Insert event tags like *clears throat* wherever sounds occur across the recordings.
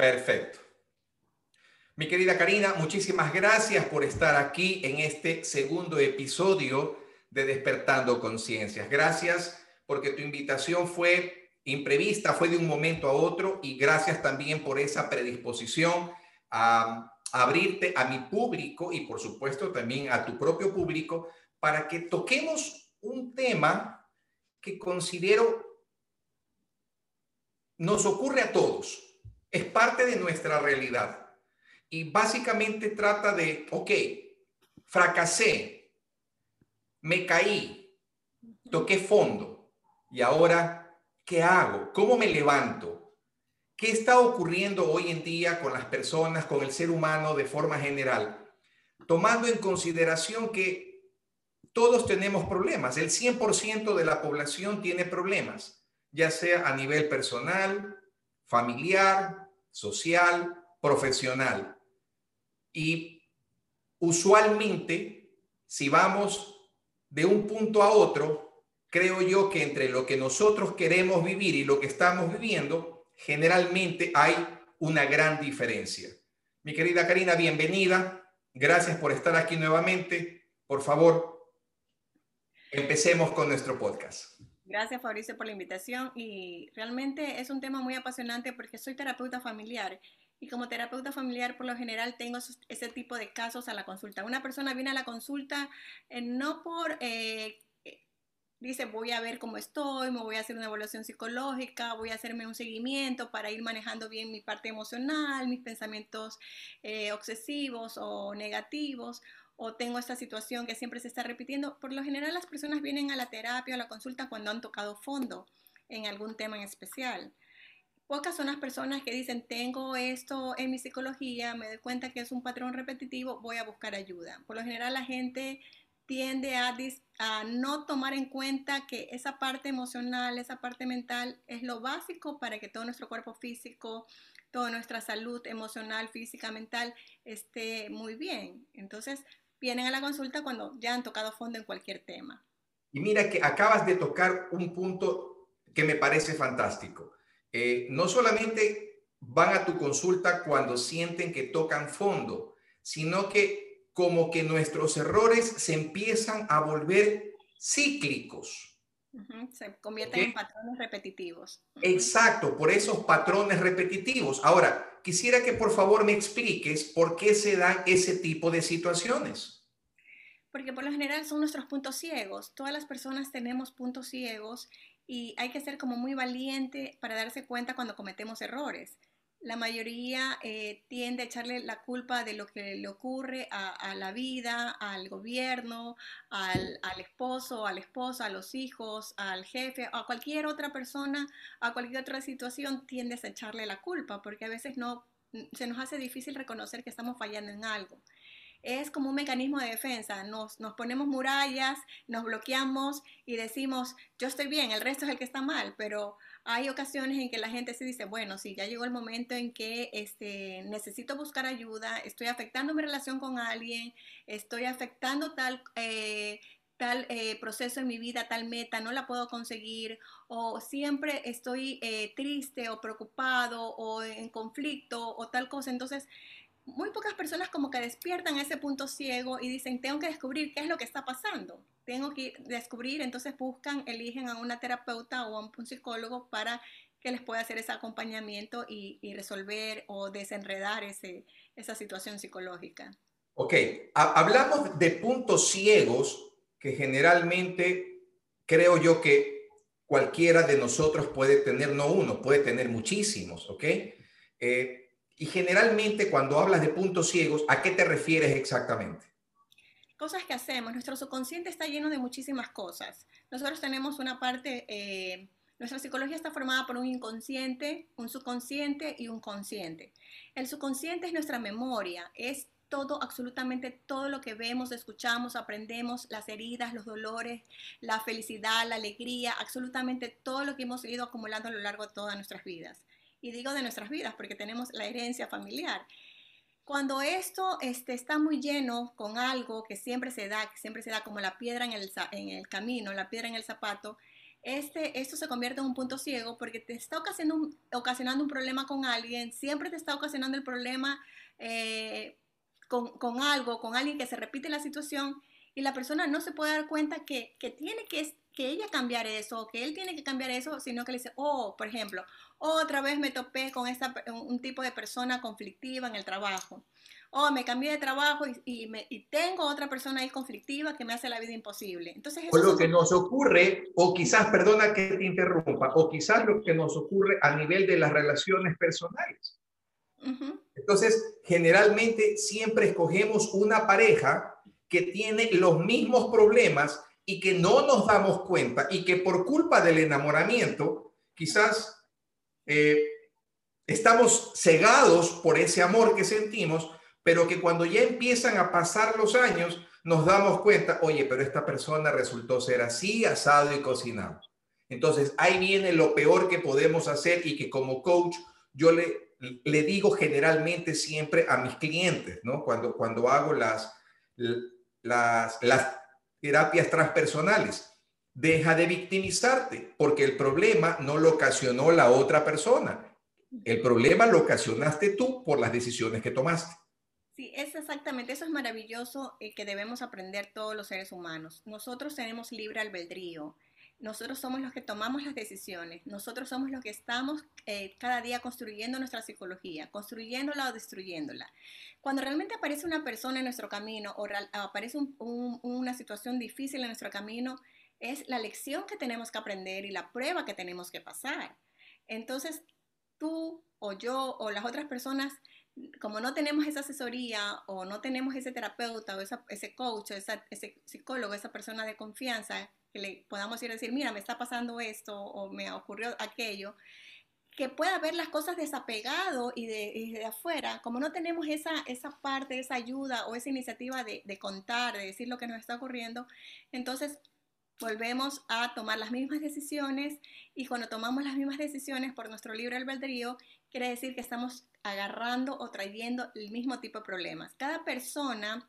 Perfecto. Mi querida Karina, muchísimas gracias por estar aquí en este segundo episodio de Despertando Conciencias. Gracias porque tu invitación fue imprevista, fue de un momento a otro y gracias también por esa predisposición a, abrirte a mi público y por supuesto también a tu propio público para que toquemos un tema que considero nos ocurre a todos, es parte de nuestra realidad y básicamente trata de, ok, fracasé, me caí, toqué fondo y ahora, ¿qué hago? ¿Cómo me levanto? ¿Qué está ocurriendo hoy en día con las personas, con el ser humano de forma general? Tomando en consideración que todos tenemos problemas, el 100% de la población tiene problemas ya sea a nivel personal, familiar, social, profesional. Y usualmente, si vamos de un punto a otro, creo yo que entre lo que nosotros queremos vivir y lo que estamos viviendo, generalmente hay una gran diferencia. Mi querida Karina, bienvenida. Gracias por estar aquí nuevamente. Por favor, empecemos con nuestro podcast. Gracias Fabricio por la invitación y realmente es un tema muy apasionante porque soy terapeuta familiar y como terapeuta familiar por lo general tengo ese tipo de casos a la consulta. Una persona viene a la consulta eh, no por... Eh, eh, dice, voy a ver cómo estoy, me voy a hacer una evaluación psicológica, voy a hacerme un seguimiento para ir manejando bien mi parte emocional, mis pensamientos obsesivos o negativos, o tengo esta situación que siempre se está repitiendo. Por lo general las personas vienen a la terapia o a la consulta cuando han tocado fondo en algún tema en especial. Pocas son las personas que dicen, tengo esto en mi psicología, me doy cuenta que es un patrón repetitivo, voy a buscar ayuda. Por lo general la gente tiende a, a, no tomar en cuenta que esa parte emocional, esa parte mental es lo básico para que todo nuestro cuerpo físico, toda nuestra salud emocional, física, mental esté muy bien. Entonces, vienen a la consulta cuando ya han tocado fondo en cualquier tema. Y mira que acabas de tocar un punto que me parece fantástico. Eh, no solamente van a tu consulta cuando sienten que tocan fondo, sino que como que nuestros errores se empiezan a volver cíclicos. Se convierten en patrones repetitivos. Exacto, por esos patrones repetitivos. Ahora, quisiera que por favor me expliques por qué se dan ese tipo de situaciones. Porque por lo general son nuestros puntos ciegos. Todas las personas tenemos puntos ciegos y hay que ser como muy valiente para darse cuenta cuando cometemos errores la mayoría eh, tiende a echarle la culpa de lo que le ocurre a, la vida, al gobierno, al, al, esposo, a la esposa, a los hijos, al jefe, a cualquier otra persona, a cualquier otra situación, tiendes a echarle la culpa, porque a veces no, se nos hace difícil reconocer que estamos fallando en algo. Es como un mecanismo de defensa, nos, nos ponemos murallas, nos bloqueamos y decimos, yo estoy bien, el resto es el que está mal, pero hay ocasiones en que la gente se dice, bueno, sí, ya llegó el momento en que este, necesito buscar ayuda, estoy afectando mi relación con alguien, estoy afectando tal, eh, tal eh, proceso en mi vida, tal meta, no la puedo conseguir, o siempre estoy eh, triste o preocupado o en conflicto o tal cosa. Entonces, muy pocas personas como que despiertan ese punto ciego y dicen, tengo que descubrir qué es lo que está pasando. Tengo que descubrir, entonces buscan, eligen a una terapeuta o a un psicólogo para que les pueda hacer ese acompañamiento y, resolver o desenredar ese, esa situación psicológica. Ok, hablamos de puntos ciegos que generalmente creo yo que cualquiera de nosotros puede tener, no uno, puede tener muchísimos, ¿ok? Eh, y generalmente cuando hablas de puntos ciegos, ¿a qué te refieres exactamente? Cosas que hacemos. Nuestro subconsciente está lleno de muchísimas cosas. Nosotros tenemos una parte, eh, nuestra psicología está formada por un inconsciente, un subconsciente y un consciente. El subconsciente es nuestra memoria, es todo, absolutamente todo lo que vemos, escuchamos, aprendemos, las heridas, los dolores, la felicidad, la alegría, absolutamente todo lo que hemos ido acumulando a lo largo de todas nuestras vidas y digo de nuestras vidas porque tenemos la herencia familiar. Cuando esto este, está muy lleno con algo que siempre se da, que siempre se da como la piedra en el, en el camino, la piedra en el zapato, este, esto se convierte en un punto ciego porque te está ocasionando, ocasionando un problema con alguien, siempre te está ocasionando el problema eh, con, con, algo, con alguien que se repite la situación y la persona no se puede dar cuenta que, que tiene que, que ella cambiar eso, que él tiene que cambiar eso, sino que le dice, oh, por ejemplo, otra vez me topé con esta, un tipo de persona conflictiva en el trabajo. Oh, me cambié de trabajo y, me, y, tengo otra persona ahí conflictiva que me hace la vida imposible. Entonces, eso o lo que nos ocurre, o quizás, perdona que te interrumpa, o quizás lo que nos ocurre a nivel de las relaciones personales. Entonces, generalmente siempre escogemos una pareja que tiene los mismos problemas y que no nos damos cuenta y que por culpa del enamoramiento, quizás eh, estamos cegados por ese amor que sentimos, pero que cuando ya empiezan a pasar los años, nos damos cuenta, oye, pero esta persona resultó ser así, asado y cocinado. Entonces, ahí viene lo peor que podemos hacer y que como coach yo le, le digo generalmente siempre a mis clientes, ¿no? Cuando, cuando hago las, las, las terapias transpersonales. Deja de victimizarte, porque el problema no lo ocasionó la otra persona. El problema lo ocasionaste tú por las decisiones que tomaste. Sí, es exactamente, eso es maravilloso eh, que debemos aprender todos los seres humanos. Nosotros tenemos libre albedrío. Nosotros somos los que tomamos las decisiones. Nosotros somos los que estamos eh, cada día construyendo nuestra psicología, construyéndola o destruyéndola. Cuando realmente aparece una persona en nuestro camino o aparece una situación difícil en nuestro camino, es la lección que tenemos que aprender y la prueba que tenemos que pasar. Entonces, tú o yo o las otras personas, como no tenemos esa asesoría o no tenemos ese terapeuta o ese coach o ese psicólogo, esa persona de confianza, que le podamos ir a decir, mira, me está pasando esto o me ocurrió aquello, que pueda ver las cosas desapegado y de, de afuera, como no tenemos esa, esa parte, esa ayuda o esa iniciativa de, de contar, de decir lo que nos está ocurriendo, entonces volvemos a tomar las mismas decisiones y cuando tomamos las mismas decisiones por nuestro libre albedrío, quiere decir que estamos agarrando o trayendo el mismo tipo de problemas. Cada persona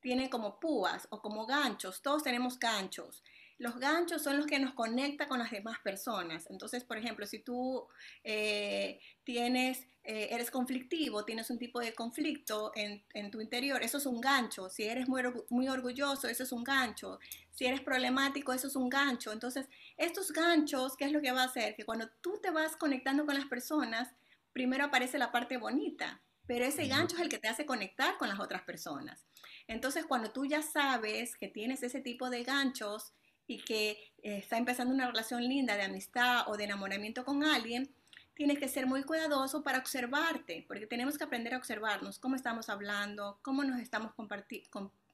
tiene como púas o como ganchos, todos tenemos ganchos. Los ganchos son los que nos conectan con las demás personas. Entonces, por ejemplo, si tú eh, tienes, eh, eres conflictivo, tienes un tipo de conflicto en, tu interior, eso es un gancho. Si eres muy, muy orgulloso, eso es un gancho. Si eres problemático, eso es un gancho. Entonces, estos ganchos, ¿qué es lo que va a hacer? Que cuando tú te vas conectando con las personas, primero aparece la parte bonita, pero ese gancho es el que te hace conectar con las otras personas. Entonces, cuando tú ya sabes que tienes ese tipo de ganchos, y que eh, está empezando una relación linda de amistad o de enamoramiento con alguien, tienes que ser muy cuidadoso para observarte, porque tenemos que aprender a observarnos, cómo estamos hablando, cómo nos estamos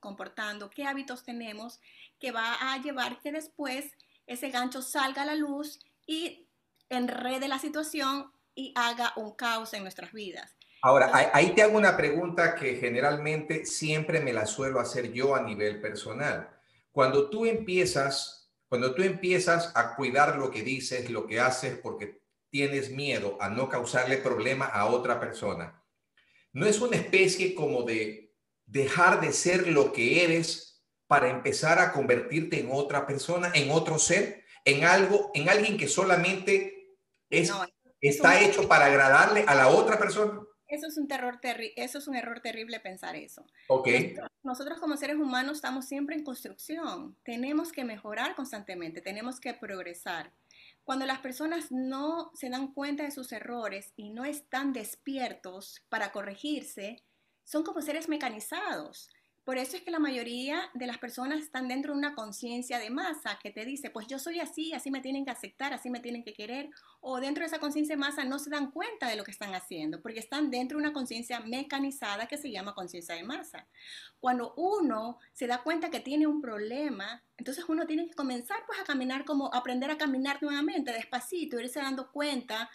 comportando, qué hábitos tenemos, que va a llevar que después ese gancho salga a la luz y enrede la situación y haga un caos en nuestras vidas. Ahora, ahí te hago una pregunta que generalmente siempre me la suelo hacer yo a nivel personal. Cuando tú empiezas, cuando tú empiezas a cuidar lo que dices, lo que haces, porque tienes miedo a no causarle problema a otra persona, no es una especie como de dejar de ser lo que eres para empezar a convertirte en otra persona, en otro ser, en algo, en alguien que solamente es, está hecho para agradarle a la otra persona. Eso es un terror eso es un error terrible pensar eso. Okay. Nosotros, como seres humanos estamos siempre en construcción. Tenemos que mejorar constantemente, tenemos que progresar. Cuando las personas no se dan cuenta de sus errores y no están despiertos para corregirse, son como seres mecanizados. Por eso es que la mayoría de las personas están dentro de una conciencia de masa que te dice, pues yo soy así, así me tienen que aceptar, así me tienen que querer, o dentro de esa conciencia de masa no se dan cuenta de lo que están haciendo, porque están dentro de una conciencia mecanizada que se llama conciencia de masa. Cuando uno se da cuenta que tiene un problema, entonces uno tiene que comenzar pues a caminar como aprender a caminar nuevamente, despacito, irse dando cuenta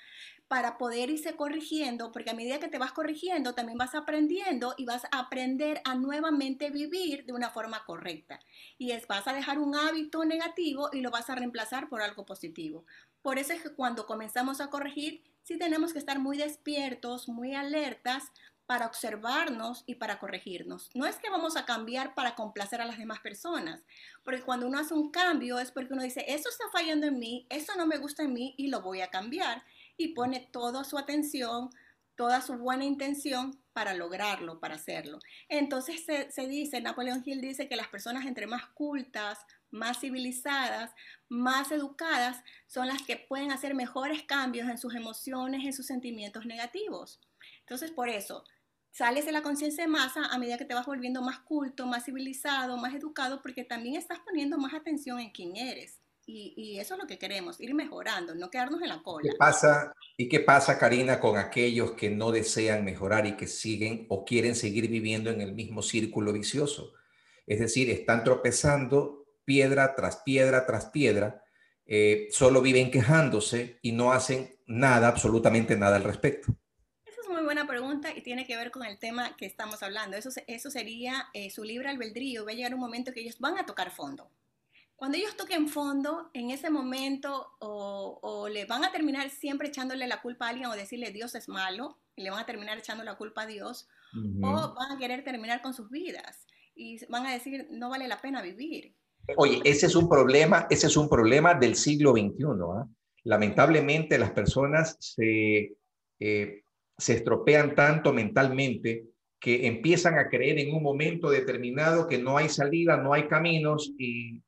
para poder irse corrigiendo, porque a medida que te vas corrigiendo, también vas aprendiendo y vas a aprender a nuevamente vivir de una forma correcta. Y es, vas a dejar un hábito negativo y lo vas a reemplazar por algo positivo. Por eso es que cuando comenzamos a corregir, sí tenemos que estar muy despiertos, muy alertas, para observarnos y para corregirnos. No es que vamos a cambiar para complacer a las demás personas, porque cuando uno hace un cambio es porque uno dice, eso está fallando en mí, eso no me gusta en mí y lo voy a cambiar. Y pone toda su atención, toda su buena intención para lograrlo, para hacerlo. Entonces se, dice, Napoleón Hill dice que las personas entre más cultas, más civilizadas, más educadas, son las que pueden hacer mejores cambios en sus emociones, en sus sentimientos negativos. Entonces, por eso, sales de la conciencia de masa a medida que te vas volviendo más culto, más civilizado, más educado, porque también estás poniendo más atención en quién eres. Y, eso es lo que queremos, ir mejorando, no quedarnos en la cola. ¿Qué pasa, ¿Y qué pasa, Karina, con aquellos que no desean mejorar y que siguen o quieren seguir viviendo en el mismo círculo vicioso? Es decir, están tropezando piedra tras piedra tras piedra, eh, solo viven quejándose y no hacen nada, absolutamente nada al respecto buena pregunta y tiene que ver con el tema que estamos hablando. Eso, eso sería eh, su libre albedrío. Va a llegar un momento que ellos van a tocar fondo. Cuando ellos toquen fondo, en ese momento o, le van a terminar siempre echándole la culpa a alguien o decirle Dios es malo y le van a terminar echando la culpa a Dios o van a querer terminar con sus vidas y van a decir no vale la pena vivir. Oye, ese es un problema, ese es un problema del siglo XXI. ¿ah? Lamentablemente las personas se eh, se estropean tanto mentalmente que empiezan a creer en un momento determinado que no hay salida, no hay caminos y,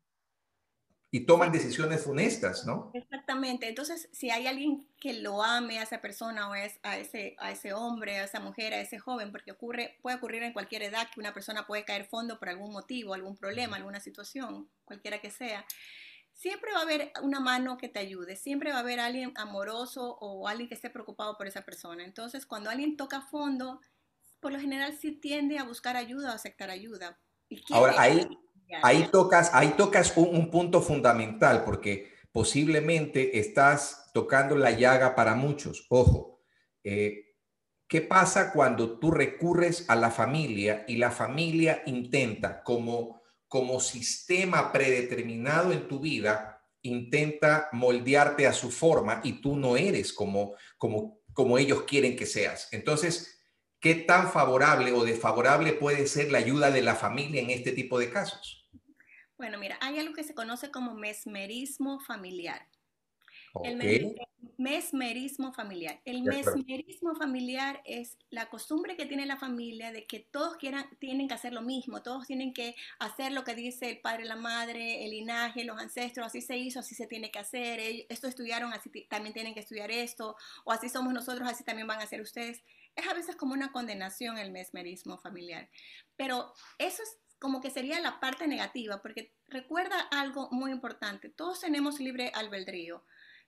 y toman decisiones funestas, ¿no? Exactamente. Entonces, si hay alguien que lo ame a esa persona o es, a, ese, a ese hombre, a esa mujer, a ese joven, porque ocurre, puede ocurrir en cualquier edad que una persona puede caer fondo por algún motivo, algún problema, alguna situación, cualquiera que sea siempre va a haber una mano que te ayude, siempre va a haber alguien amoroso o alguien que esté preocupado por esa persona. Entonces, cuando alguien toca fondo, por lo general sí tiende a buscar ayuda o aceptar ayuda. Ahora, ahí, ahí tocas, ahí tocas un, punto fundamental porque posiblemente estás tocando la llaga para muchos. Ojo, eh, ¿qué pasa cuando tú recurres a la familia y la familia intenta como como sistema predeterminado en tu vida, intenta moldearte a su forma y tú no eres como, como, como ellos quieren que seas. Entonces, ¿qué tan favorable o desfavorable puede ser la ayuda de la familia en este tipo de casos? Bueno, mira, hay algo que se conoce como mesmerismo familiar. El mesmerismo familiar. El mesmerismo familiar es la costumbre que tiene la familia de que todos quieran, tienen que hacer lo mismo, todos tienen que hacer lo que dice el padre, la madre, el linaje, los ancestros, así se hizo, así se tiene que hacer, esto estudiaron, así también tienen que estudiar esto, o así somos nosotros, así también van a ser ustedes. Es a veces como una condenación el mesmerismo familiar, pero eso es como que sería la parte negativa, porque recuerda algo muy importante, todos tenemos libre albedrío.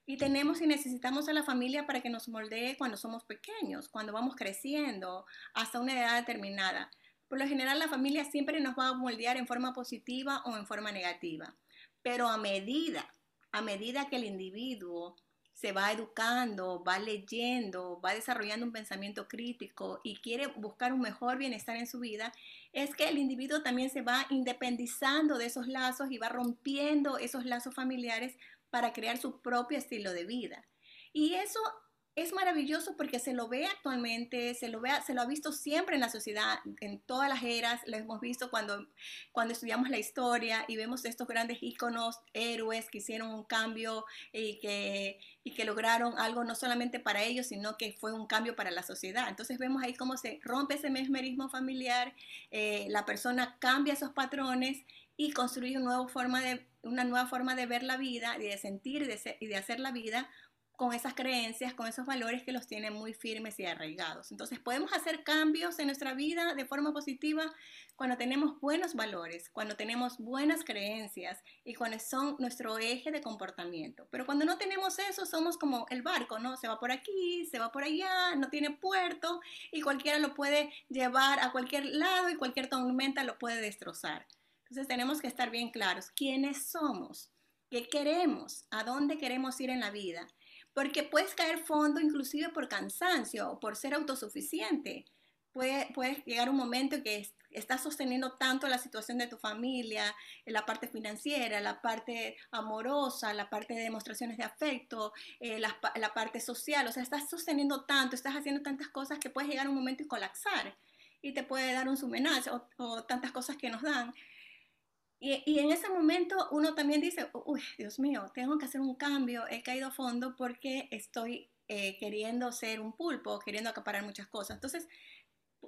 Y tenemos y necesitamos a la familia para que nos moldee cuando somos pequeños, cuando vamos creciendo, hasta una edad determinada. Por lo general, la familia siempre nos va a moldear en forma positiva o en forma negativa. Pero a medida, a medida que el individuo se va educando, va leyendo, va desarrollando un pensamiento crítico y quiere buscar un mejor bienestar en su vida, es que el individuo también se va independizando de esos lazos y va rompiendo esos lazos familiares para crear su propio estilo de vida. Y eso es maravilloso porque se lo ve actualmente, se lo, ve, se lo ha visto siempre en la sociedad, en todas las eras, lo hemos visto cuando, cuando estudiamos la historia y vemos estos grandes íconos, héroes que hicieron un cambio y que, y que lograron algo no solamente para ellos, sino que fue un cambio para la sociedad. Entonces vemos ahí cómo se rompe ese mesmerismo familiar, eh, la persona cambia esos patrones y construye una nueva forma de, una nueva forma de ver la vida y de sentir y de, hacer la vida con esas creencias, con esos valores que los tienen muy firmes y arraigados. Entonces podemos hacer cambios en nuestra vida de forma positiva cuando tenemos buenos valores, cuando tenemos buenas creencias y cuando son nuestro eje de comportamiento. Pero cuando no tenemos eso, somos como el barco, ¿no? Se va por aquí, se va por allá, no tiene puerto y cualquiera lo puede llevar a cualquier lado y cualquier tormenta lo puede destrozar. Entonces tenemos que estar bien claros quiénes somos, qué queremos, a dónde queremos ir en la vida. Porque puedes caer fondo inclusive por cansancio o por ser autosuficiente. puede, puede llegar un momento en que estás sosteniendo tanto la situación de tu familia, la parte financiera, la parte amorosa, la parte de demostraciones de afecto, eh, la, la, parte social, o sea, estás sosteniendo tanto, estás haciendo tantas cosas que puedes llegar a un momento y colapsar y te puede dar un sumenaje o, o, tantas cosas que nos dan. Y, y, en ese momento uno también dice, uy, Dios mío, tengo que hacer un cambio, he caído fondo porque estoy eh, queriendo ser un pulpo, queriendo acaparar muchas cosas. Entonces,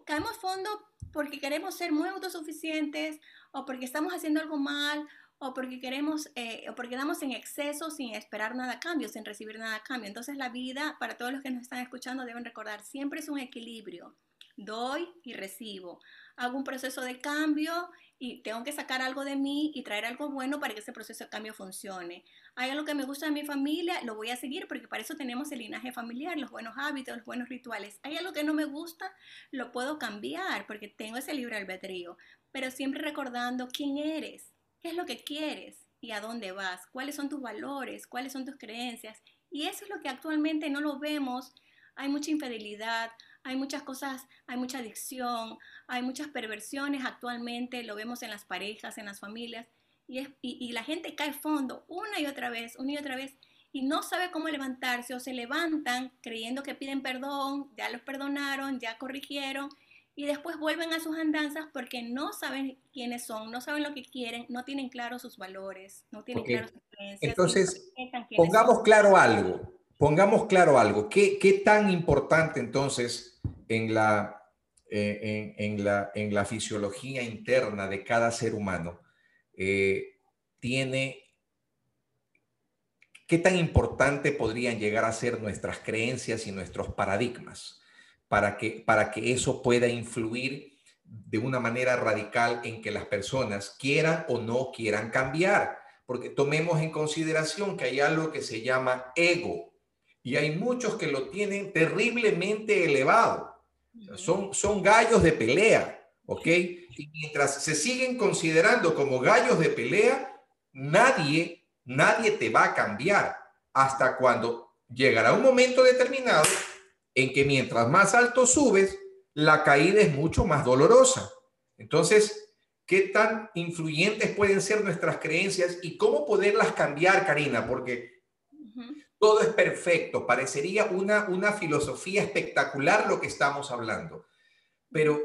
caemos fondo porque queremos ser muy autosuficientes o porque estamos haciendo algo mal o porque queremos eh, o porque damos en exceso sin esperar nada a cambio, sin recibir nada a cambio. Entonces la vida, para todos los que nos están escuchando, deben recordar, siempre es un equilibrio. Doy y recibo. Hago un proceso de cambio y tengo que sacar algo de mí y traer algo bueno para que ese proceso de cambio funcione. Hay algo que me gusta de mi familia, lo voy a seguir porque para eso tenemos el linaje familiar, los buenos hábitos, los buenos rituales. Hay algo que no me gusta, lo puedo cambiar porque tengo ese libre albedrío, pero siempre recordando quién eres, qué es lo que quieres y a dónde vas, cuáles son tus valores, cuáles son tus creencias. Y eso es lo que actualmente no lo vemos. Hay mucha infidelidad, hay muchas cosas, hay mucha adicción, hay muchas perversiones actualmente, lo vemos en las parejas, en las familias, y, y, la gente cae fondo una y otra vez, una y otra vez, y no sabe cómo levantarse o se levantan creyendo que piden perdón, ya los perdonaron, ya corrigieron, y después vuelven a sus andanzas porque no saben quiénes son, no saben lo que quieren, no tienen claro sus valores, no tienen claro sus creencias. Entonces, pongamos claro algo, pongamos claro algo. ¿Qué, ¿Qué tan importante entonces en la, eh, en, la, en la fisiología interna de cada ser humano eh, tiene, qué tan importante podrían llegar a ser nuestras creencias y nuestros paradigmas para que, para que eso pueda influir de una manera radical en que las personas quieran o no quieran cambiar. Porque tomemos en consideración que hay algo que se llama ego y hay muchos que lo tienen terriblemente elevado son, son gallos de pelea, ¿ok? Y mientras se siguen considerando como gallos de pelea, nadie, nadie te va a cambiar hasta cuando llegará un momento determinado en que mientras más alto subes, la caída es mucho más dolorosa. Entonces, ¿qué tan influyentes pueden ser nuestras creencias y cómo poderlas cambiar, Karina? Porque todo es perfecto, parecería una, una filosofía espectacular lo que estamos hablando. Pero,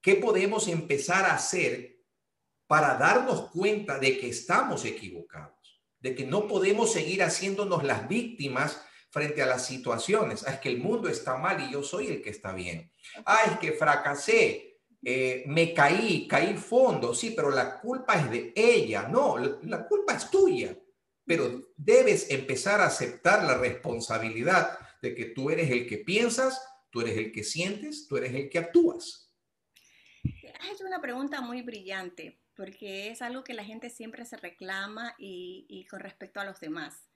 ¿qué podemos empezar a hacer para darnos cuenta de que estamos equivocados? De que no podemos seguir haciéndonos las víctimas frente a las situaciones. Ah, es que el mundo está mal y yo soy el que está bien. Ah, es que fracasé, eh, me caí, caí fondo. Sí, pero la culpa es de ella. No, la culpa es tuya pero debes empezar a aceptar la responsabilidad de que tú eres el que piensas, tú eres el que sientes, tú eres el que actúas. Has hecho una pregunta muy brillante, porque es algo que la gente siempre se reclama y, con respecto a los demás.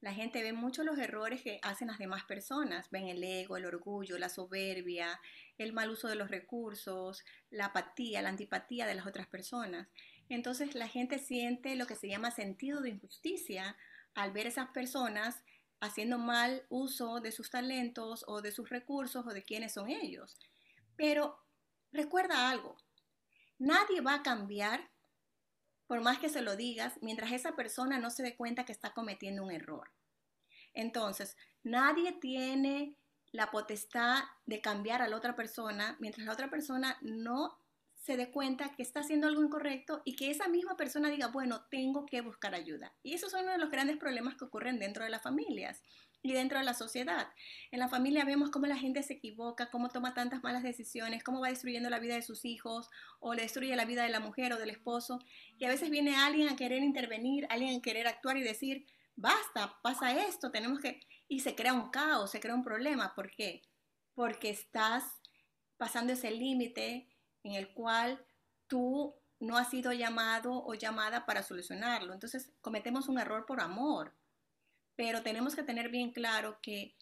La gente ve mucho los errores que hacen las demás personas, ven el ego, el orgullo, la soberbia, el mal uso de los recursos, la apatía, la antipatía de las otras personas. Entonces la gente siente lo que se llama sentido de injusticia al ver esas personas haciendo mal uso de sus talentos o de sus recursos o de quiénes son ellos. Pero recuerda algo, nadie va a cambiar por más que se lo digas mientras esa persona no se dé cuenta que está cometiendo un error. Entonces, nadie tiene la potestad de cambiar a la otra persona mientras la otra persona no se dé cuenta que está haciendo algo incorrecto y que esa misma persona diga, bueno, tengo que buscar ayuda. Y esos son uno de los grandes problemas que ocurren dentro de las familias y dentro de la sociedad. En la familia vemos cómo la gente se equivoca, cómo toma tantas malas decisiones, cómo va destruyendo la vida de sus hijos o le destruye la vida de la mujer o del esposo. Y a veces viene alguien a querer intervenir, alguien a querer actuar y decir, basta, pasa esto, tenemos que... Y se crea un caos, se crea un problema. ¿Por qué? Porque estás pasando ese límite en el cual tú no has sido llamado o llamada para solucionarlo. Entonces cometemos un error por amor, pero tenemos que tener bien claro que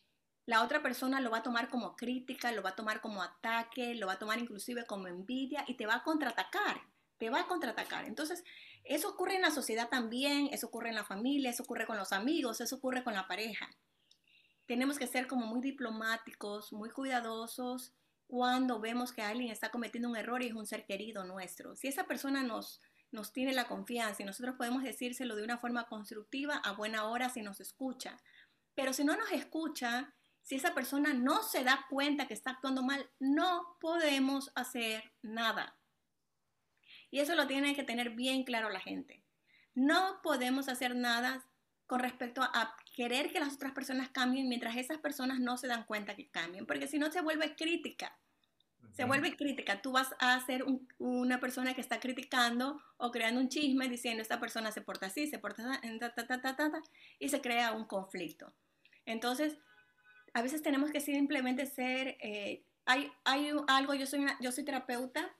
la otra persona lo va a tomar como crítica, lo va a tomar como ataque, lo va a tomar inclusive como envidia y te va a contraatacar, te va a contraatacar. Entonces, eso ocurre en la sociedad también, eso ocurre en la familia, eso ocurre con los amigos, eso ocurre con la pareja. Tenemos que ser como muy diplomáticos, muy cuidadosos cuando vemos que alguien está cometiendo un error y es un ser querido nuestro. Si esa persona nos, nos tiene la confianza y nosotros podemos decírselo de una forma constructiva, a buena hora si nos escucha. Pero si no nos escucha, si esa persona no se da cuenta que está actuando mal, no podemos hacer nada. Y eso lo tiene que tener bien claro la gente. No podemos hacer nada con respecto a querer que las otras personas cambien mientras esas personas no se dan cuenta que cambien, porque si no se vuelve crítica. Se vuelve crítica. Tú vas a ser una persona que está criticando o creando un chisme diciendo esta persona se porta así, se porta ta, y se crea un conflicto. Entonces, a veces tenemos que simplemente ser, eh, hay, hay algo, yo soy, yo soy terapeuta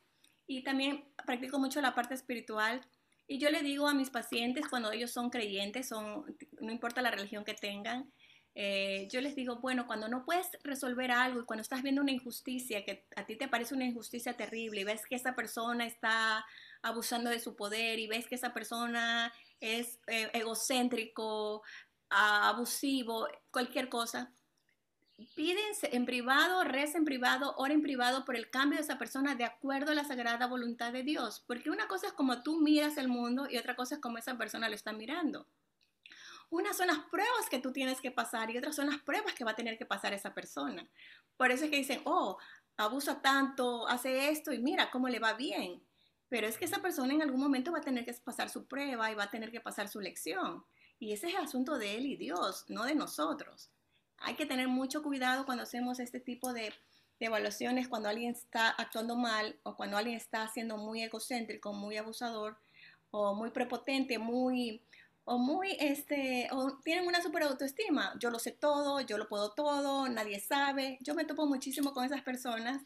y también practico mucho la parte espiritual y yo le digo a mis pacientes cuando ellos son creyentes, son, no importa la religión que tengan, eh, yo les digo, bueno, cuando no puedes resolver algo y cuando estás viendo una injusticia, que a ti te parece una injusticia terrible y ves que esa persona está abusando de su poder y ves que esa persona es eh, egocéntrico, abusivo, cualquier cosa, pídense en privado, reza en privado, ora en privado por el cambio de esa persona de acuerdo a la sagrada voluntad de Dios. Porque una cosa es como tú miras el mundo y otra cosa es como esa persona lo está mirando. Unas son las pruebas que tú tienes que pasar y otras son las pruebas que va a tener que pasar esa persona. Por eso es que dicen, oh, abusa tanto, hace esto y mira cómo le va bien. Pero es que esa persona en algún momento va a tener que pasar su prueba y va a tener que pasar su lección. Y ese es el asunto de él y Dios, no de nosotros. Hay que tener mucho cuidado cuando hacemos este tipo de, evaluaciones, cuando alguien está actuando mal o cuando alguien está siendo muy egocéntrico, muy abusador o muy prepotente, muy o muy este o tienen una super autoestima. Yo lo sé todo, yo lo puedo todo, nadie sabe. Yo me topo muchísimo con esas personas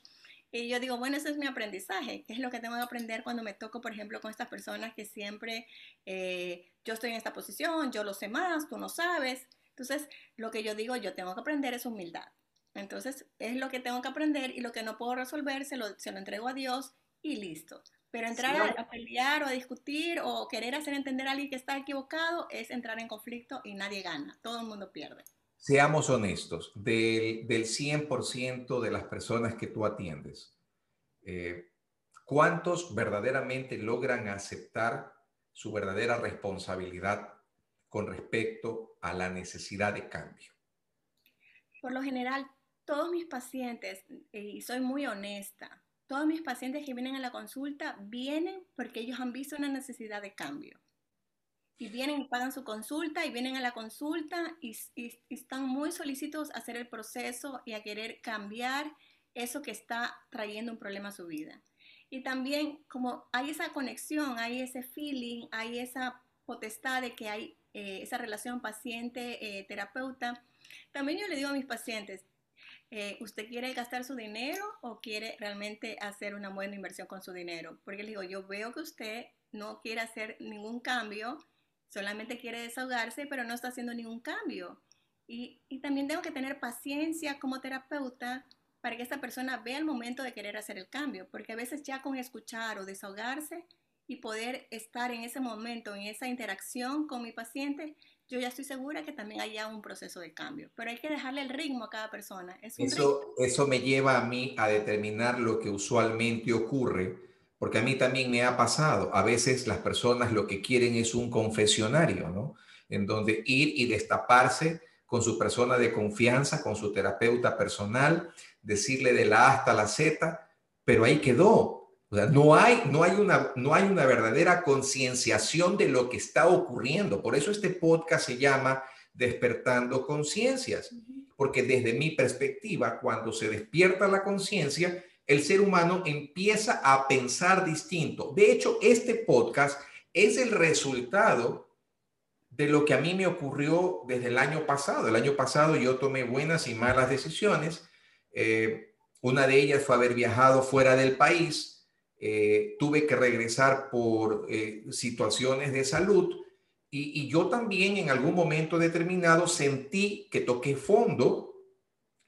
y yo digo, bueno, ese es mi aprendizaje, ¿qué es lo que tengo que aprender cuando me toco, por ejemplo, con estas personas que siempre eh, yo estoy en esta posición, yo lo sé más, tú no sabes. Entonces, lo que yo digo, yo tengo que aprender es humildad. Entonces, es lo que tengo que aprender y lo que no puedo resolver, se lo, se lo entrego a Dios y listo. Pero entrar a, pelear o a discutir o querer hacer entender a alguien que está equivocado es entrar en conflicto y nadie gana, todo el mundo pierde. Seamos honestos, del, del 100% de las personas que tú atiendes, eh, ¿cuántos verdaderamente logran aceptar su verdadera responsabilidad con respecto a la necesidad de cambio? Por lo general, todos mis pacientes, y soy muy honesta, todos mis pacientes que vienen a la consulta vienen porque ellos han visto una necesidad de cambio. Y vienen y pagan su consulta y vienen a la consulta y, están muy solicitos a hacer el proceso y a querer cambiar eso que está trayendo un problema a su vida. Y también como hay esa conexión, hay ese feeling, hay esa potestad de que hay eh, esa relación paciente-terapeuta, también yo le digo a mis pacientes, eh, ¿usted quiere gastar su dinero o quiere realmente hacer una buena inversión con su dinero? Porque le digo, yo veo que usted no quiere hacer ningún cambio, solamente quiere desahogarse, pero no está haciendo ningún cambio. Y, y también tengo que tener paciencia como terapeuta para que esta persona vea el momento de querer hacer el cambio, porque a veces ya con escuchar o desahogarse, y poder estar en ese momento, en esa interacción con mi paciente, yo ya estoy segura que también haya un proceso de cambio. Pero hay que dejarle el ritmo a cada persona. eso, eso me lleva a mí a determinar lo que usualmente ocurre, porque a mí también me ha pasado. A veces las personas lo que quieren es un confesionario, ¿no? En donde ir y destaparse con su persona de confianza, con su terapeuta personal, decirle de la A hasta la Z, pero ahí quedó o sea, no hay, no hay, una, no hay una verdadera concienciación de lo que está ocurriendo. Por eso este podcast se llama Despertando Conciencias, porque desde mi perspectiva, cuando se despierta la conciencia, el ser humano empieza a pensar distinto. De hecho, este podcast es el resultado de lo que a mí me ocurrió desde el año pasado. El año pasado yo tomé buenas y malas decisiones. Eh, una de ellas fue haber viajado fuera del país eh, tuve que regresar por eh, situaciones de salud y, yo también en algún momento determinado sentí que toqué fondo,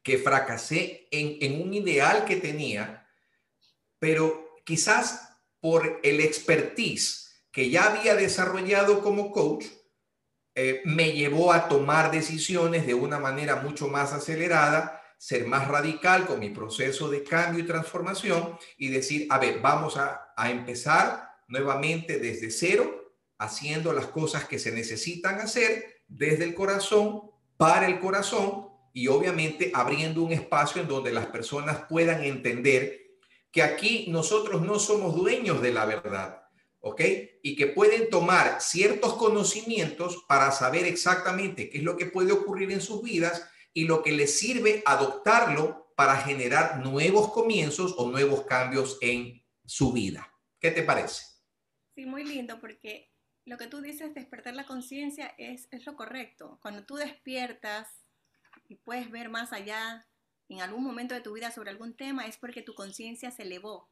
que fracasé en, un ideal que tenía, pero quizás por el expertise que ya había desarrollado como coach, eh, me llevó a tomar decisiones de una manera mucho más acelerada ser más radical con mi proceso de cambio y transformación y decir, a ver, vamos a, a empezar nuevamente desde cero, haciendo las cosas que se necesitan hacer desde el corazón, para el corazón y obviamente abriendo un espacio en donde las personas puedan entender que aquí nosotros no somos dueños de la verdad, ¿ok? Y que pueden tomar ciertos conocimientos para saber exactamente qué es lo que puede ocurrir en sus vidas y lo que les sirve adoptarlo para generar nuevos comienzos o nuevos cambios en su vida. ¿Qué te parece? Sí, muy lindo porque lo que tú dices, despertar la conciencia, es, es lo correcto. Cuando tú despiertas y puedes ver más allá en algún momento de tu vida sobre algún tema, es porque tu conciencia se elevó.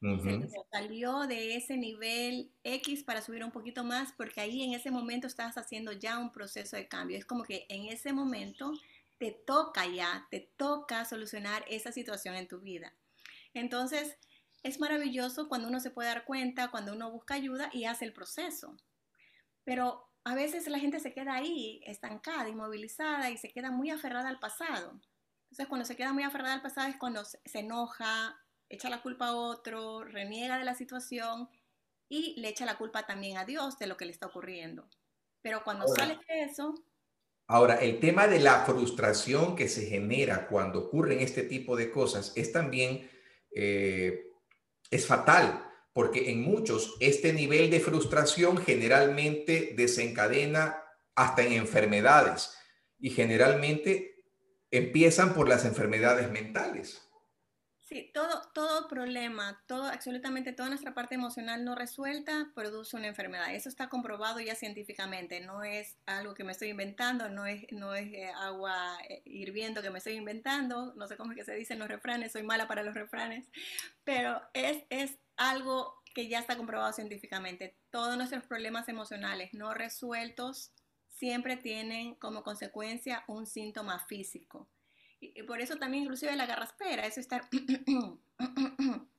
Se salió de ese nivel X para subir un poquito más, porque ahí en ese momento estás haciendo ya un proceso de cambio. Es como que en ese momento te toca ya, te toca solucionar esa situación en tu vida. Entonces, es maravilloso cuando uno se puede dar cuenta, cuando uno busca ayuda y hace el proceso. Pero a veces la gente se queda ahí, estancada, inmovilizada y se queda muy aferrada al pasado. Entonces, cuando se queda muy aferrada al pasado es cuando se enoja, echa la culpa a otro, reniega de la situación y le echa la culpa también a Dios de lo que le está ocurriendo. Pero cuando sale de eso... Ahora, el tema de la frustración que se genera cuando ocurren este tipo de cosas es también, eh, es fatal, porque en muchos este nivel de frustración generalmente desencadena hasta en enfermedades y generalmente empiezan por las enfermedades mentales. Sí, todo, todo problema, todo, absolutamente toda nuestra parte emocional no resuelta produce una enfermedad. Eso está comprobado ya científicamente. No es algo que me estoy inventando, no es, no es eh, agua eh, hirviendo que me estoy inventando. No sé cómo es que se dicen los refranes, soy mala para los refranes. Pero es, es algo que ya está comprobado científicamente. Todos nuestros problemas emocionales no resueltos siempre tienen como consecuencia un síntoma físico. Y, por eso también inclusive la garraspera, eso estar... *clears throat*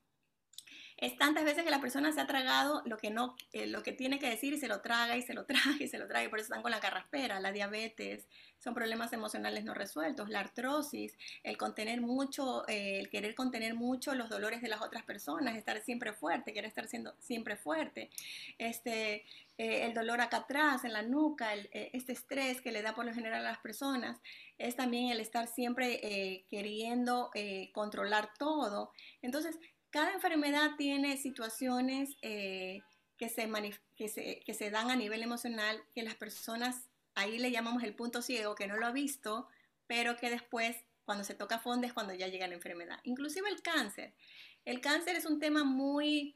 es tantas veces que la persona se ha tragado lo que no, eh, lo que tiene que decir y se lo traga y se lo *laughs* traga y se lo traga y por eso están con la carraspera, la diabetes, son problemas emocionales no resueltos, la artrosis, el contener mucho, eh, el querer contener mucho los dolores de las otras personas, estar siempre fuerte, querer estar siendo siempre fuerte, este, eh, el dolor acá atrás, en la nuca, este estrés que le da por lo general a las personas, es también el estar siempre queriendo controlar todo. Entonces, cada enfermedad tiene situaciones eh, que, se que, se, dan a nivel emocional que las personas, ahí le llamamos el punto ciego, que no lo ha visto, pero que después, cuando se toca fondo, es cuando ya llega la enfermedad. Inclusive el cáncer. El cáncer es un tema muy,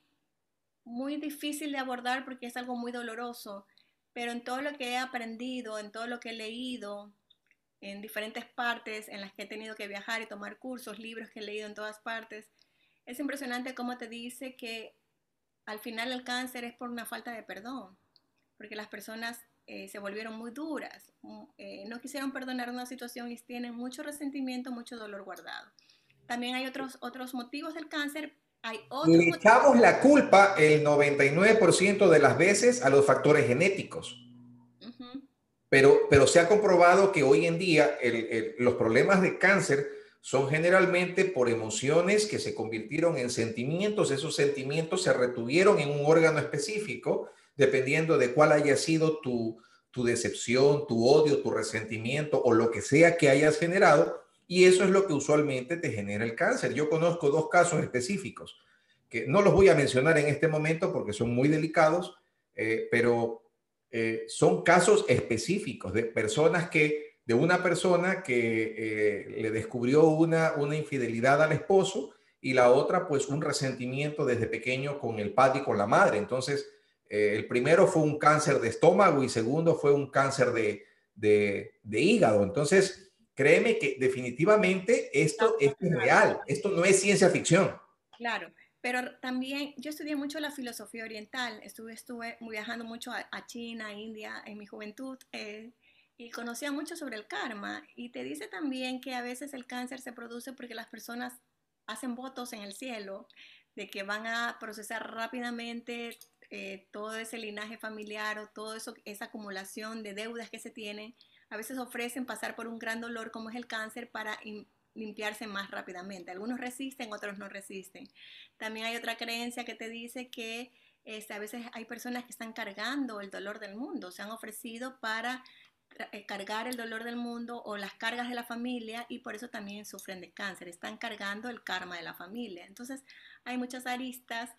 muy difícil de abordar porque es algo muy doloroso, pero en todo lo que he aprendido, en todo lo que he leído, en diferentes partes en las que he tenido que viajar y tomar cursos, libros que he leído en todas partes, es impresionante cómo te dice que al final el cáncer es por una falta de perdón, porque las personas eh, se volvieron muy duras, mm, eh, no quisieron perdonar una situación y tienen mucho resentimiento, mucho dolor guardado. También hay otros, otros motivos del cáncer. Hay otros Le echamos la culpa el 99% de las veces a los factores genéticos. pero, pero se ha comprobado que hoy en día los problemas de cáncer son generalmente por emociones que se convirtieron en sentimientos. Esos sentimientos se retuvieron en un órgano específico, dependiendo de cuál haya sido tu, decepción, tu odio, tu resentimiento o lo que sea que hayas generado. Y eso es lo que usualmente te genera el cáncer. Yo conozco dos casos específicos que no los voy a mencionar en este momento porque son muy delicados, eh, pero eh, son casos específicos de personas que de una persona que eh, le descubrió una, una infidelidad al esposo y la otra pues un resentimiento desde pequeño con el padre y con la madre. Entonces, eh, el primero fue un cáncer de estómago y segundo fue un cáncer de, de, hígado. Entonces, créeme que definitivamente esto, es real, esto no es ciencia ficción. Claro. Pero también yo estudié mucho la filosofía oriental, estuve, estuve viajando mucho a, China, a India en mi juventud. Eh, y conocía mucho sobre el karma y te dice también que a veces el cáncer se produce porque las personas hacen votos en el cielo de que van a procesar rápidamente eh, todo ese linaje familiar o toda esa acumulación de deudas que se tienen. A veces ofrecen pasar por un gran dolor como es el cáncer para limpiarse más rápidamente. Algunos resisten, otros no resisten. También hay otra creencia que te dice que este, a veces hay personas que están cargando el dolor del mundo, se han ofrecido para cargar el dolor del mundo o las cargas de la familia y por eso también sufren de cáncer, están cargando el karma de la familia. Entonces hay muchas aristas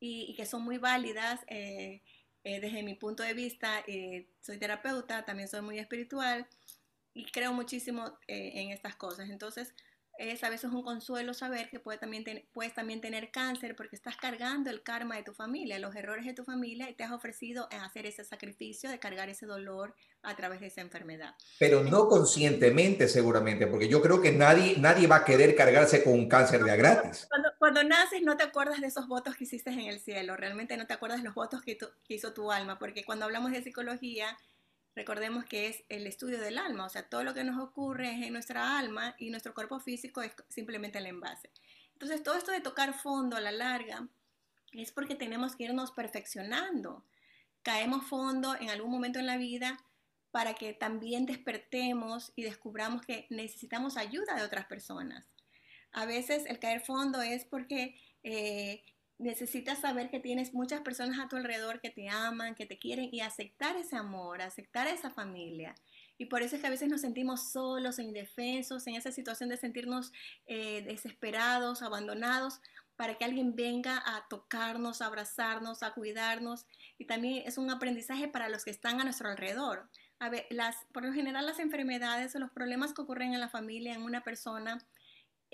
y, que son muy válidas. Eh, eh, desde mi punto de vista, soy terapeuta, también soy muy espiritual y creo muchísimo en estas cosas. Entonces, es a veces un consuelo saber que puede también puedes también tener cáncer porque estás cargando el karma de tu familia, los errores de tu familia y te has ofrecido a hacer ese sacrificio de cargar ese dolor a través de esa enfermedad. Pero no conscientemente seguramente, porque yo creo que nadie, nadie va a querer cargarse con un cáncer de a gratis. Cuando, cuando naces no te acuerdas de esos votos que hiciste en el cielo, realmente no te acuerdas de los votos que, que hizo tu alma, porque cuando hablamos de psicología Recordemos que es el estudio del alma, o sea, todo lo que nos ocurre es en nuestra alma y nuestro cuerpo físico es simplemente el envase. Entonces, todo esto de tocar fondo a la larga es porque tenemos que irnos perfeccionando. Caemos fondo en algún momento en la vida para que también despertemos y descubramos que necesitamos ayuda de otras personas. A veces el caer fondo es porque eh, necesitas saber que tienes muchas personas a tu alrededor que te aman, que te quieren y aceptar ese amor, aceptar esa familia. Y por eso es que a veces nos sentimos solos indefensos en esa situación de sentirnos eh, desesperados, abandonados, para que alguien venga a tocarnos, a abrazarnos, a cuidarnos. Y también es un aprendizaje para los que están a nuestro alrededor. A ver, por lo general las enfermedades o los problemas que ocurren en la familia, en una persona,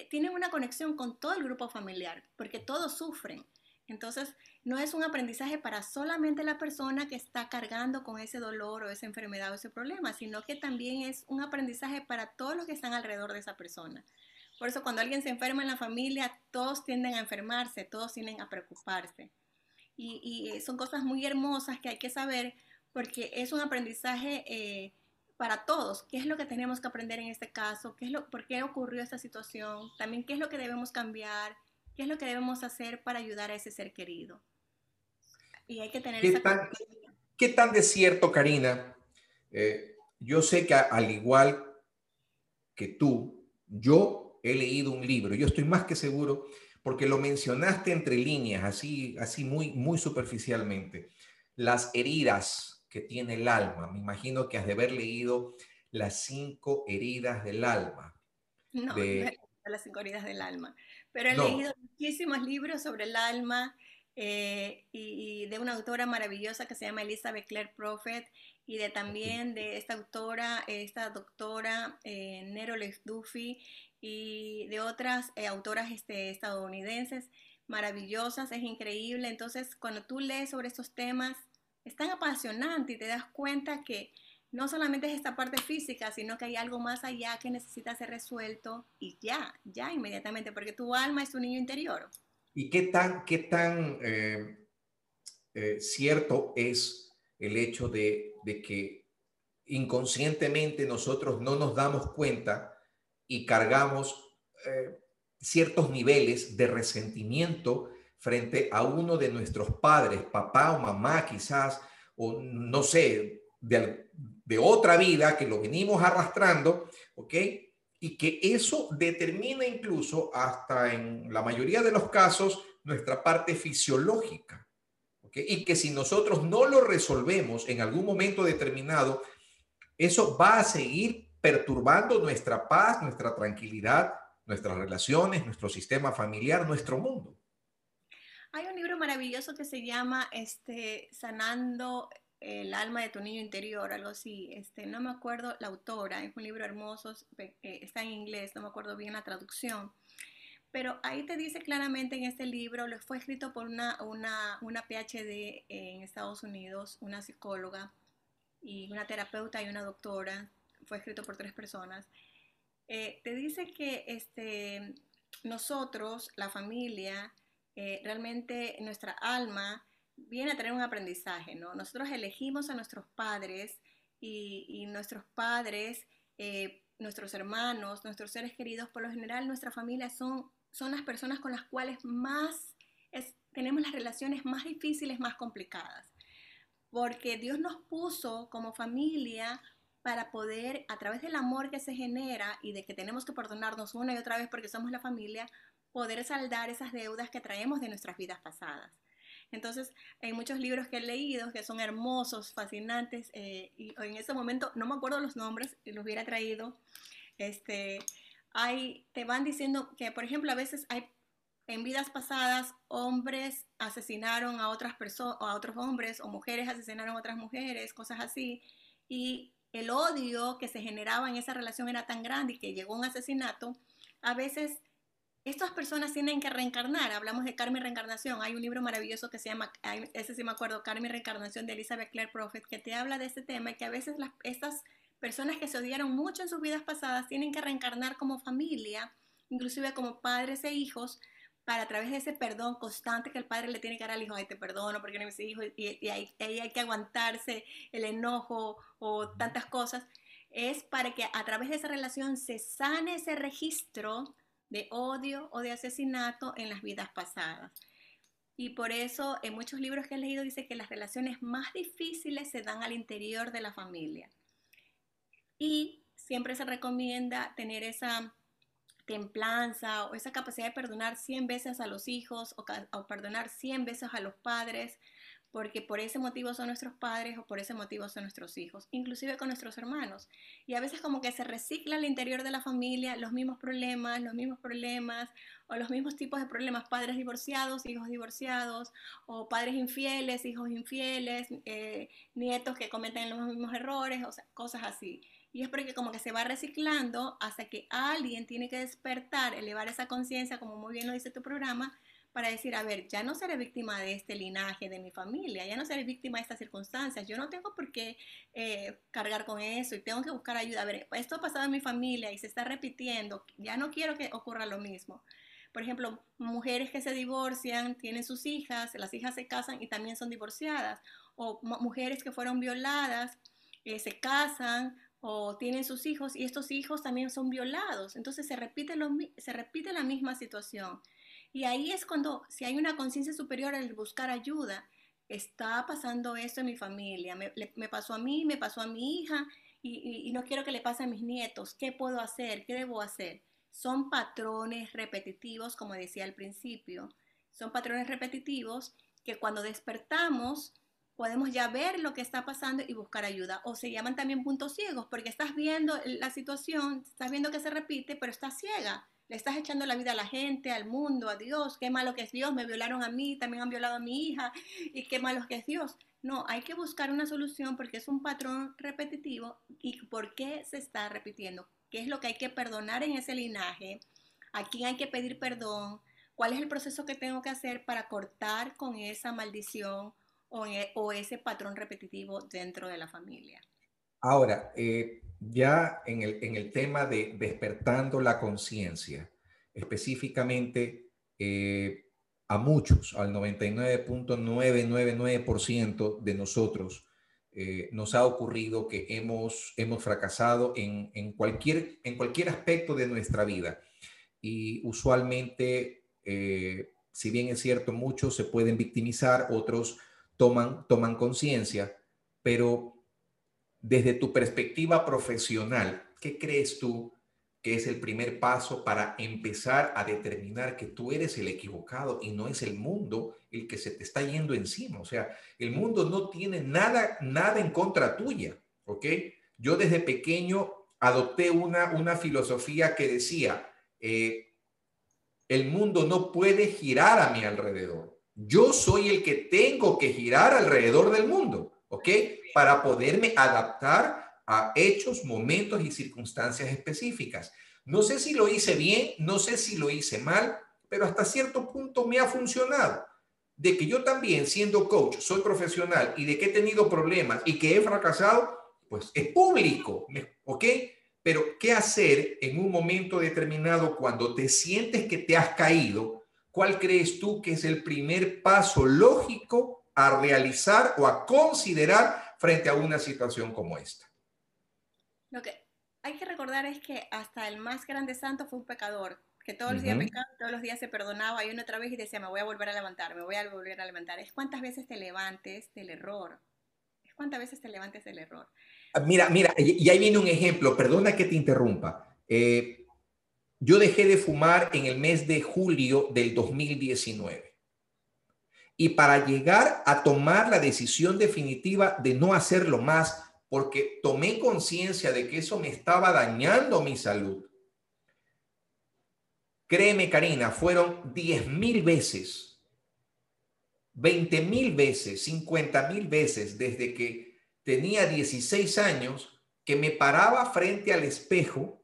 tienen una conexión con todo el grupo familiar, porque todos sufren. Entonces, no es un aprendizaje para solamente la persona que está cargando con ese dolor o esa enfermedad o ese problema, sino que también es un aprendizaje para todos los que están alrededor de esa persona. Por eso cuando alguien se enferma en la familia, todos tienden a enfermarse, todos tienden a preocuparse. Y, son cosas muy hermosas que hay que saber porque es un aprendizaje eh, para todos. ¿Qué es lo que tenemos que aprender en este caso? ¿Qué es lo, ¿Por qué ocurrió esta situación? También qué es lo que debemos cambiar ¿Qué es lo que debemos hacer para ayudar a ese ser querido? Y hay que tener ¿Qué esa tan, ¿Qué tan de cierto, Karina? Eh, yo sé que al igual que tú, yo he leído un libro, yo estoy más que seguro, porque lo mencionaste entre líneas, así, así muy, muy superficialmente, las heridas que tiene el alma. Me imagino que has de haber leído las cinco heridas del alma. No, de... las cinco heridas del alma. Pero he leído muchísimos libros sobre el alma eh, y, de una autora maravillosa que se llama Elizabeth Clare Prophet y de también de esta autora, esta doctora eh, Nero Duffy y de otras eh, autoras este, estadounidenses maravillosas, es increíble. Entonces, cuando tú lees sobre estos temas, es tan apasionante y te das cuenta que no solamente es esta parte física, sino que hay algo más allá que necesita ser resuelto y ya, ya inmediatamente, porque tu alma es tu niño interior. ¿Y qué tan, qué tan eh, eh, cierto es el hecho de, que inconscientemente nosotros no nos damos cuenta y cargamos eh, ciertos niveles de resentimiento frente a uno de nuestros padres, papá o mamá quizás, o no sé, de, otra vida que lo venimos arrastrando, ¿ok? Y que eso determina incluso hasta en la mayoría de los casos nuestra parte fisiológica. ¿ok? Y que si nosotros no lo resolvemos en algún momento determinado, eso va a seguir perturbando nuestra paz, nuestra tranquilidad, nuestras relaciones, nuestro sistema familiar, nuestro mundo. Hay un libro maravilloso que se llama este, Sanando el alma de tu niño interior, algo así. Este, no me acuerdo la autora, es un libro hermoso, eh, está en inglés, no me acuerdo bien la traducción. Pero ahí te dice claramente en este libro, lo fue escrito por una, una, una PhD en Estados Unidos, una psicóloga y una terapeuta y una doctora, fue escrito por tres personas. Eh, te dice que este, nosotros, la familia, eh, realmente nuestra alma viene a tener un aprendizaje, ¿no? Nosotros elegimos a nuestros padres y, nuestros padres, eh, nuestros hermanos, nuestros seres queridos, por lo general nuestra familia son, son las personas con las cuales más tenemos las relaciones más difíciles, más complicadas. Porque Dios nos puso como familia para poder, a través del amor que se genera y de que tenemos que perdonarnos una y otra vez porque somos la familia, poder saldar esas deudas que traemos de nuestras vidas pasadas. Entonces, hay muchos libros que he leído que son hermosos, fascinantes, eh, y en ese momento no me acuerdo los nombres, los hubiera traído. Este, hay, te van diciendo que, por ejemplo, a veces hay en vidas pasadas hombres asesinaron a otras personas, a otros hombres, o mujeres asesinaron a otras mujeres, cosas así, y el odio que se generaba en esa relación era tan grande y que llegó un asesinato, a veces estas personas tienen que reencarnar. Hablamos de karma y reencarnación. Hay un libro maravilloso que se llama, ese sí me acuerdo, Karma y reencarnación de Elizabeth Clare Prophet, que te habla de este tema y que a veces las, estas personas que se odiaron mucho en sus vidas pasadas tienen que reencarnar como familia, inclusive como padres e hijos, para a través de ese perdón constante que el padre le tiene que dar al hijo, ay, te perdono porque no mis hijos, y, y ahí, hay que aguantarse el enojo o tantas cosas, es para que a través de esa relación se sane ese registro de odio o de asesinato en las vidas pasadas. Y por eso en muchos libros que he leído dice que las relaciones más difíciles se dan al interior de la familia. Y siempre se recomienda tener esa templanza o esa capacidad de perdonar 100 veces a los hijos o, perdonar 100 veces a los padres porque por ese motivo son nuestros padres o por ese motivo son nuestros hijos, inclusive con nuestros hermanos. Y a veces como que se recicla al interior de la familia los mismos problemas, los mismos problemas o los mismos tipos de problemas, padres divorciados, hijos divorciados, o padres infieles, hijos infieles, eh, nietos que cometen los mismos errores, o cosas así. Y es porque como que se va reciclando hasta que alguien tiene que despertar, elevar esa conciencia, como muy bien lo dice tu programa, para decir, a ver, ya no seré víctima de este linaje de mi familia, ya no seré víctima de estas circunstancias, yo no tengo por qué eh, cargar con eso y tengo que buscar ayuda. A ver, esto ha pasado en mi familia y se está repitiendo, ya no quiero que ocurra lo mismo. Por ejemplo, mujeres que se divorcian, tienen sus hijas, las hijas se casan y también son divorciadas, o mujeres que fueron violadas, eh, se casan o tienen sus hijos y estos hijos también son violados. Entonces se repite, lo, se repite la misma situación. Y ahí es cuando, si hay una conciencia superior al buscar ayuda, está pasando esto en mi familia, me, pasó a mí, me pasó a mi hija y, no quiero que le pase a mis nietos, ¿qué puedo hacer? ¿Qué debo hacer? Son patrones repetitivos, como decía al principio, son patrones repetitivos que cuando despertamos podemos ya ver lo que está pasando y buscar ayuda. O se llaman también puntos ciegos, porque estás viendo la situación, estás viendo que se repite, pero estás ciega. Le estás echando la vida a la gente, al mundo, a Dios, qué malo que es Dios, me violaron a mí, también han violado a mi hija, y qué malo que es Dios. No, hay que buscar una solución porque es un patrón repetitivo. Y por qué se está repitiendo, qué es lo que hay que perdonar en ese linaje, a quién hay que pedir perdón, cuál es el proceso que tengo que hacer para cortar con esa maldición o, e, ese patrón repetitivo dentro de la familia. Ahora, eh, ya en el, tema de despertando la conciencia, específicamente eh, a muchos, al 99.999% de nosotros, eh, nos ha ocurrido que hemos, hemos fracasado en, cualquier, en cualquier aspecto de nuestra vida. Y usualmente, si bien es cierto, muchos se pueden victimizar, otros toman, toman conciencia, pero desde tu perspectiva profesional, ¿qué crees tú que es el primer paso para empezar a determinar que tú eres el equivocado y no es el mundo el que se te está yendo encima? O sea, el mundo no tiene nada, nada en contra tuya, ¿ok? Yo desde pequeño adopté una, una filosofía que decía, eh, el mundo no puede girar a mi alrededor. Yo soy el que tengo que girar alrededor del mundo, ¿ok? para poderme adaptar a hechos, momentos y circunstancias específicas. No sé si lo hice bien, no sé si lo hice mal, pero hasta cierto punto me ha funcionado. De que yo también, siendo coach, soy profesional y de que he tenido problemas y que he fracasado, pues es público, ¿ok? Pero ¿qué hacer en un momento determinado cuando te sientes que te has caído? ¿Cuál crees tú que es el primer paso lógico a realizar o a considerar frente a una situación como esta. Lo que hay que recordar es que hasta el más grande santo fue un pecador, que todos los días pecaba, todos los días se perdonaba y una otra vez y decía, me voy a volver a levantar, me voy a volver a levantar. Es cuántas veces te levantes del error, es cuántas veces te levantes del error. Ah, mira, mira, y ahí viene un ejemplo, perdona que te interrumpa. Eh, yo dejé de fumar en el mes de julio del 2019. Y para llegar a tomar la decisión definitiva de no hacerlo más, porque tomé conciencia de que eso me estaba dañando mi salud. Créeme, Karina, fueron 10 mil veces, 20 mil veces, 50 mil veces desde que tenía 16 años que me paraba frente al espejo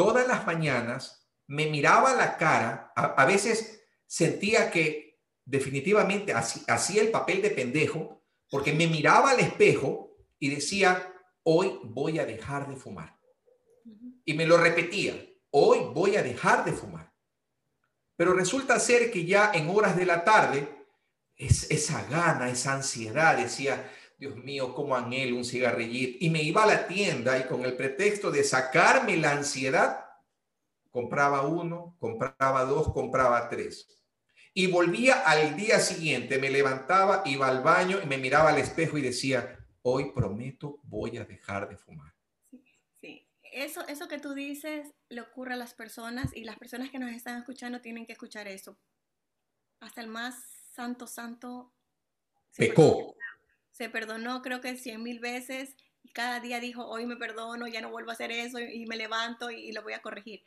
todas las mañanas, me miraba la cara, a, veces sentía que definitivamente hacía el papel de pendejo, porque me miraba al espejo y decía, hoy voy a dejar de fumar. Y me lo repetía, hoy voy a dejar de fumar. Pero resulta ser que ya en horas de la tarde, es, esa gana, esa ansiedad, decía, Dios mío, cómo anhelo un cigarrillito. Y me iba a la tienda y con el pretexto de sacarme la ansiedad, compraba uno, compraba dos, compraba tres. Y volvía al día siguiente, me levantaba, iba al baño y me miraba al espejo y decía, hoy prometo voy a dejar de fumar. Sí, Eso, eso que tú dices le ocurre a las personas y las personas que nos están escuchando tienen que escuchar eso. Hasta el más santo, santo. Pecó. Se perdonó creo que cien mil veces y cada día dijo, hoy me perdono, ya no vuelvo a hacer eso y, me levanto y, lo voy a corregir.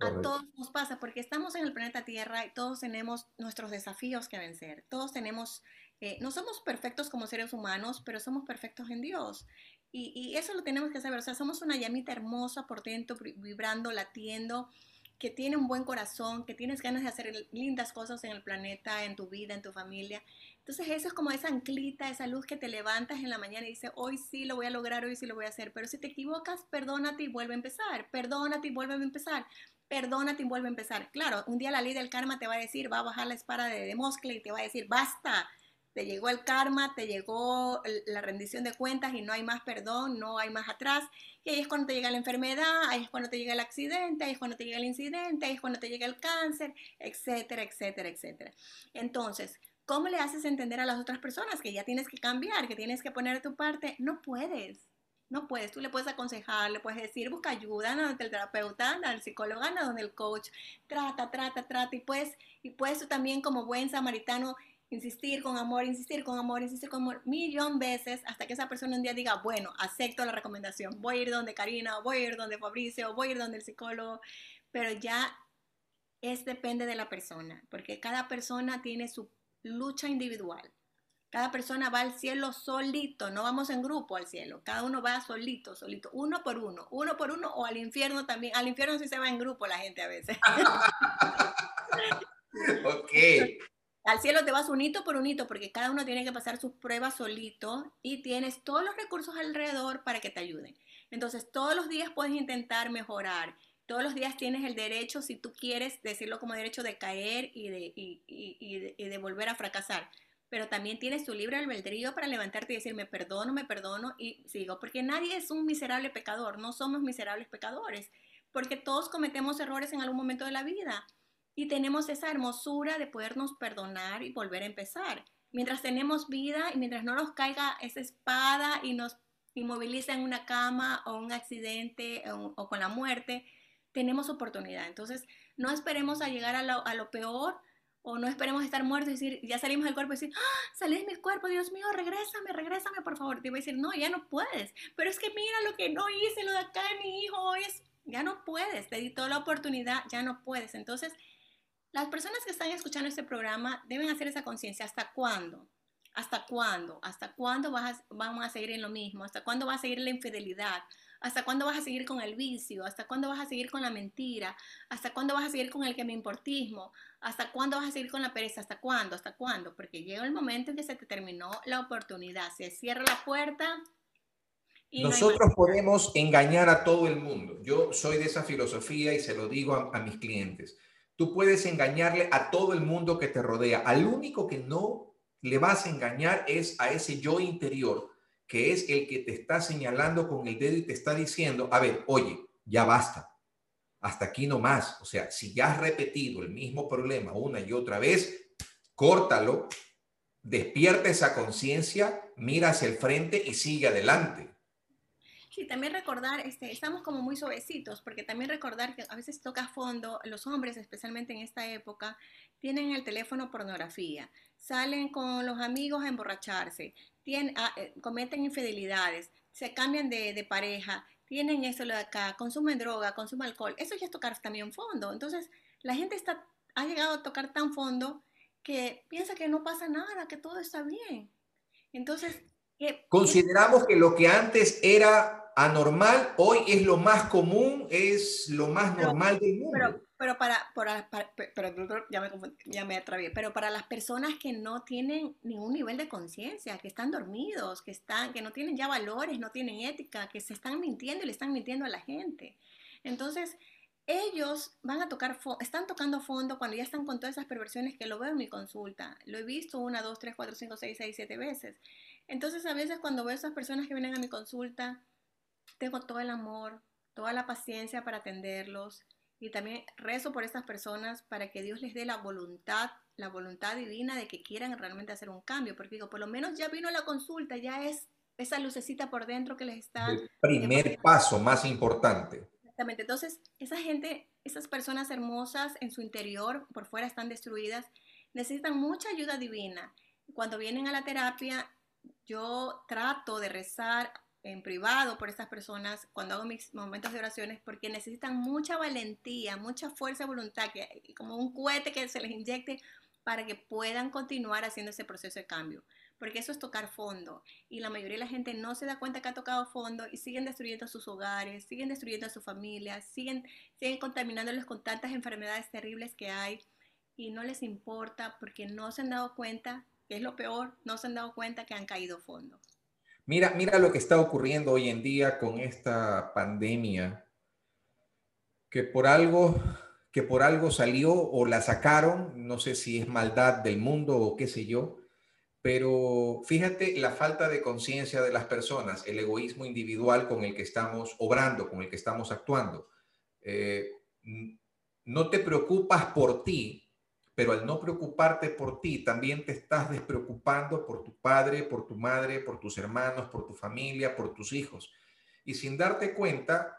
A todos nos pasa porque estamos en el planeta Tierra y todos tenemos nuestros desafíos que vencer. Todos tenemos eh, no somos perfectos como seres humanos, pero somos perfectos en Dios. Y, eso lo tenemos que saber. O sea, somos una llamita hermosa por dentro, vibrando, latiendo, que tiene un buen corazón, que tienes ganas de hacer lindas cosas en el planeta, en tu vida, en tu familia. Entonces eso es como esa anclita, esa luz que te levantas en la mañana y dices, hoy sí lo voy a lograr, hoy sí lo voy a hacer. Pero si te equivocas, perdónate y vuelve a empezar. Perdónate y vuelve a empezar. Perdónate y vuelve a empezar. Claro, un día la ley del karma te va a decir, va a bajar la espada de Demoscle y te va a decir, basta, te llegó el karma, te llegó la rendición de cuentas y no hay más perdón, no hay más atrás. Y ahí es cuando te llega la enfermedad, ahí es cuando te llega el accidente, ahí es cuando te llega el incidente, ahí es cuando te llega el cáncer, etcétera, etcétera, etcétera. Entonces, ¿cómo le haces entender a las otras personas que ya tienes que cambiar, que tienes que poner tu parte? No puedes. No puedes, tú le puedes aconsejar, le puedes decir, busca ayuda, anda donde el terapeuta, anda al psicólogo, anda donde el coach, trata, trata, trata, y puedes, y puedes tú también como buen samaritano insistir con amor, insistir con amor, insistir con amor, millón veces hasta que esa persona un día diga, bueno, acepto la recomendación, voy a ir donde Karina, voy a ir donde Fabricio, voy a ir donde el psicólogo, pero ya es depende de la persona, porque cada persona tiene su lucha individual. Cada persona va al cielo solito, no vamos en grupo al cielo, cada uno va solito, solito, uno por uno, uno por uno o al infierno también. Al infierno sí se va en grupo la gente a veces. *laughs* ok. Al cielo te vas un hito por un hito porque cada uno tiene que pasar sus pruebas solito y tienes todos los recursos alrededor para que te ayuden. Entonces, todos los días puedes intentar mejorar. Todos los días tienes el derecho, si tú quieres decirlo como derecho, de caer y de, y, de, volver a fracasar. Pero también tienes tu libre albedrío para levantarte y decir, me perdono, me perdono y sigo. Porque nadie es un miserable pecador, no somos miserables pecadores. Porque todos cometemos errores en algún momento de la vida y tenemos esa hermosura de podernos perdonar y volver a empezar. Mientras tenemos vida y mientras no nos caiga esa espada y nos inmoviliza en una cama o un accidente o, con la muerte, tenemos oportunidad. Entonces, no esperemos a llegar a lo, a lo, peor o no esperemos estar muertos y decir, ya salimos del cuerpo y decir, ¡Ah, salí de mi cuerpo, Dios mío, regrésame, regrésame, por favor. Te voy a decir, no, ya no puedes. Pero es que mira lo que no hice, lo de acá de mi hijo hoy es, ya no puedes, te di toda la oportunidad, ya no puedes. Entonces, las personas que están escuchando este programa deben hacer esa conciencia. ¿Hasta cuándo? ¿Hasta cuándo? ¿Hasta cuándo vas vamos a seguir en lo mismo? ¿Hasta cuándo vas a seguir la infidelidad? ¿Hasta cuándo vas a seguir con el vicio? ¿Hasta cuándo vas a seguir con la mentira? ¿Hasta cuándo vas a seguir con el que me importismo? ¿Hasta cuándo vas a seguir con la pereza? ¿Hasta cuándo? ¿Hasta cuándo? Porque llega el momento en que se te terminó la oportunidad. Se cierra la puerta. Y Nosotros podemos engañar a todo el mundo. Yo soy de esa filosofía y se lo digo a mis clientes. Tú puedes engañarle a todo el mundo que te rodea. Al único que no le vas a engañar es a ese yo interior, que es el que te está señalando con el dedo y te está diciendo, a ver, oye, ya basta. Hasta aquí no más. O sea, si ya has repetido el mismo problema una y otra vez, córtalo, despierta esa conciencia, mira hacia el frente y sigue adelante. Sí, también recordar, este, estamos como muy suavecitos, porque también recordar que a veces toca fondo, los hombres, especialmente en esta época, tienen el teléfono pornografía, salen con los amigos a emborracharse, tienen, ah, eh, cometen infidelidades, se cambian de, de pareja, tienen eso de acá, consumen droga, consumen alcohol, eso ya es tocar también fondo. Entonces, la gente está, ha llegado a tocar tan fondo que piensa que no pasa nada, que todo está bien. Entonces, Consideramos que lo que antes era anormal, hoy es lo más común, es lo más normal del mundo. Pero, pero para, para, pero, ya me, ya me atravié, pero para las personas que no tienen ningún nivel de conciencia, que están dormidos, que, están, que no tienen ya valores, no tienen ética, que se están mintiendo y le están mintiendo a la gente. Entonces, ellos van a tocar, están tocando fondo cuando ya están con todas esas perversiones que lo veo en mi consulta. Lo he visto una, dos, tres, cuatro, cinco, seis, seis, siete veces. Entonces a veces cuando veo a esas personas que vienen a mi consulta, tengo todo el amor, toda la paciencia para atenderlos y también rezo por estas personas para que Dios les dé la voluntad, la voluntad divina de que quieran realmente hacer un cambio, porque digo, por lo menos ya vino la consulta, ya es esa lucecita por dentro que les está... El primer paso más importante. Exactamente, entonces esa gente, esas personas hermosas en su interior, por fuera están destruidas, necesitan mucha ayuda divina. Cuando vienen a la terapia, yo trato de rezar en privado por estas personas cuando hago mis momentos de oraciones porque necesitan mucha valentía, mucha fuerza voluntad, que, como un cohete que se les inyecte para que puedan continuar haciendo ese proceso de cambio. Porque eso es tocar fondo. Y la mayoría de la gente no se da cuenta que ha tocado fondo y siguen destruyendo sus hogares, siguen destruyendo a sus familias, siguen, siguen contaminándoles con tantas enfermedades terribles que hay y no les importa porque no se han dado cuenta es lo peor, no se han dado cuenta que han caído fondo. Mira, mira lo que está ocurriendo hoy en día con esta pandemia, que por algo, que por algo salió o la sacaron, no sé si es maldad del mundo o qué sé yo, pero fíjate la falta de conciencia de las personas, el egoísmo individual con el que estamos obrando, con el que estamos actuando. Eh, no te preocupas por ti, pero al no preocuparte por ti, también te estás despreocupando por tu padre, por tu madre, por tus hermanos, por tu familia, por tus hijos. Y sin darte cuenta,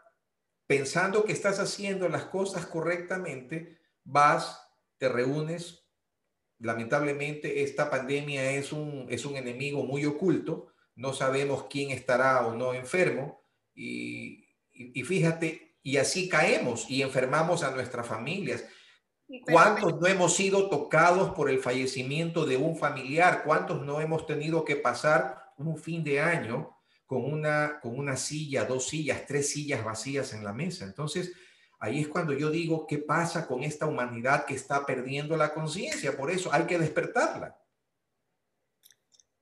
pensando que estás haciendo las cosas correctamente, vas, te reúnes. Lamentablemente, esta pandemia es un, es un enemigo muy oculto. No sabemos quién estará o no enfermo. y, y fíjate, y así caemos y enfermamos a nuestras familias ¿Cuántos no hemos sido tocados por el fallecimiento de un familiar? ¿Cuántos no hemos tenido que pasar un fin de año con una, con una silla, dos sillas, tres sillas vacías en la mesa? Entonces, ahí es cuando yo digo, ¿qué pasa con esta humanidad que está perdiendo la conciencia? Por eso hay que despertarla.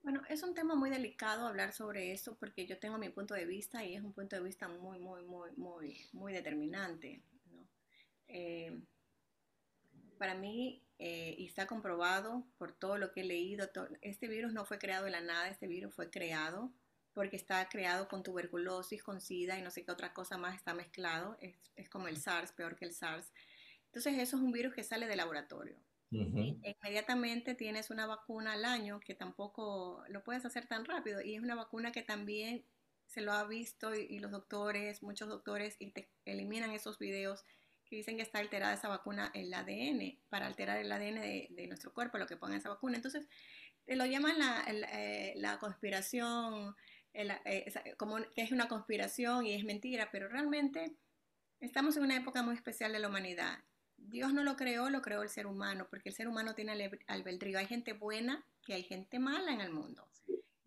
Bueno, es un tema muy delicado hablar sobre eso porque yo tengo mi punto de vista y es un punto de vista muy, muy, muy, muy, muy determinante. ¿no? Eh, para mí, eh, y está comprobado por todo lo que he leído, este virus no fue creado de la nada, este virus fue creado porque está creado con tuberculosis, con SIDA y no sé qué otra cosa más está mezclado. Es, es como el SARS, peor que el SARS. Entonces, eso es un virus que sale de laboratorio. Inmediatamente tienes una vacuna al año que tampoco lo puedes hacer tan rápido y es una vacuna que también se lo ha visto y, y los doctores, muchos doctores, y te eliminan esos videos dicen que está alterada esa vacuna, el ADN, para alterar el ADN de, nuestro cuerpo, lo que ponga esa vacuna. Entonces, te lo llaman la, eh, la conspiración, eh, como que es una conspiración y es mentira, pero realmente estamos en una época muy especial de la humanidad. Dios no lo creó, lo creó el ser humano, porque el ser humano tiene albedrío. Hay gente buena y hay gente mala en el mundo.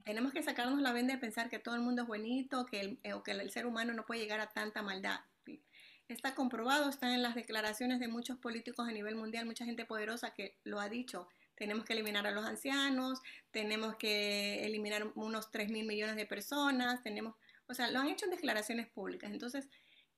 Tenemos que sacarnos la venda de pensar que todo el mundo es bonito que o que el ser humano no puede llegar a tanta maldad. Está comprobado, está en las declaraciones de muchos políticos a nivel mundial, mucha gente poderosa que lo ha dicho. Tenemos que eliminar a los ancianos, tenemos que eliminar unos 3 mil millones de personas, tenemos, o sea, lo han hecho en declaraciones públicas. Entonces,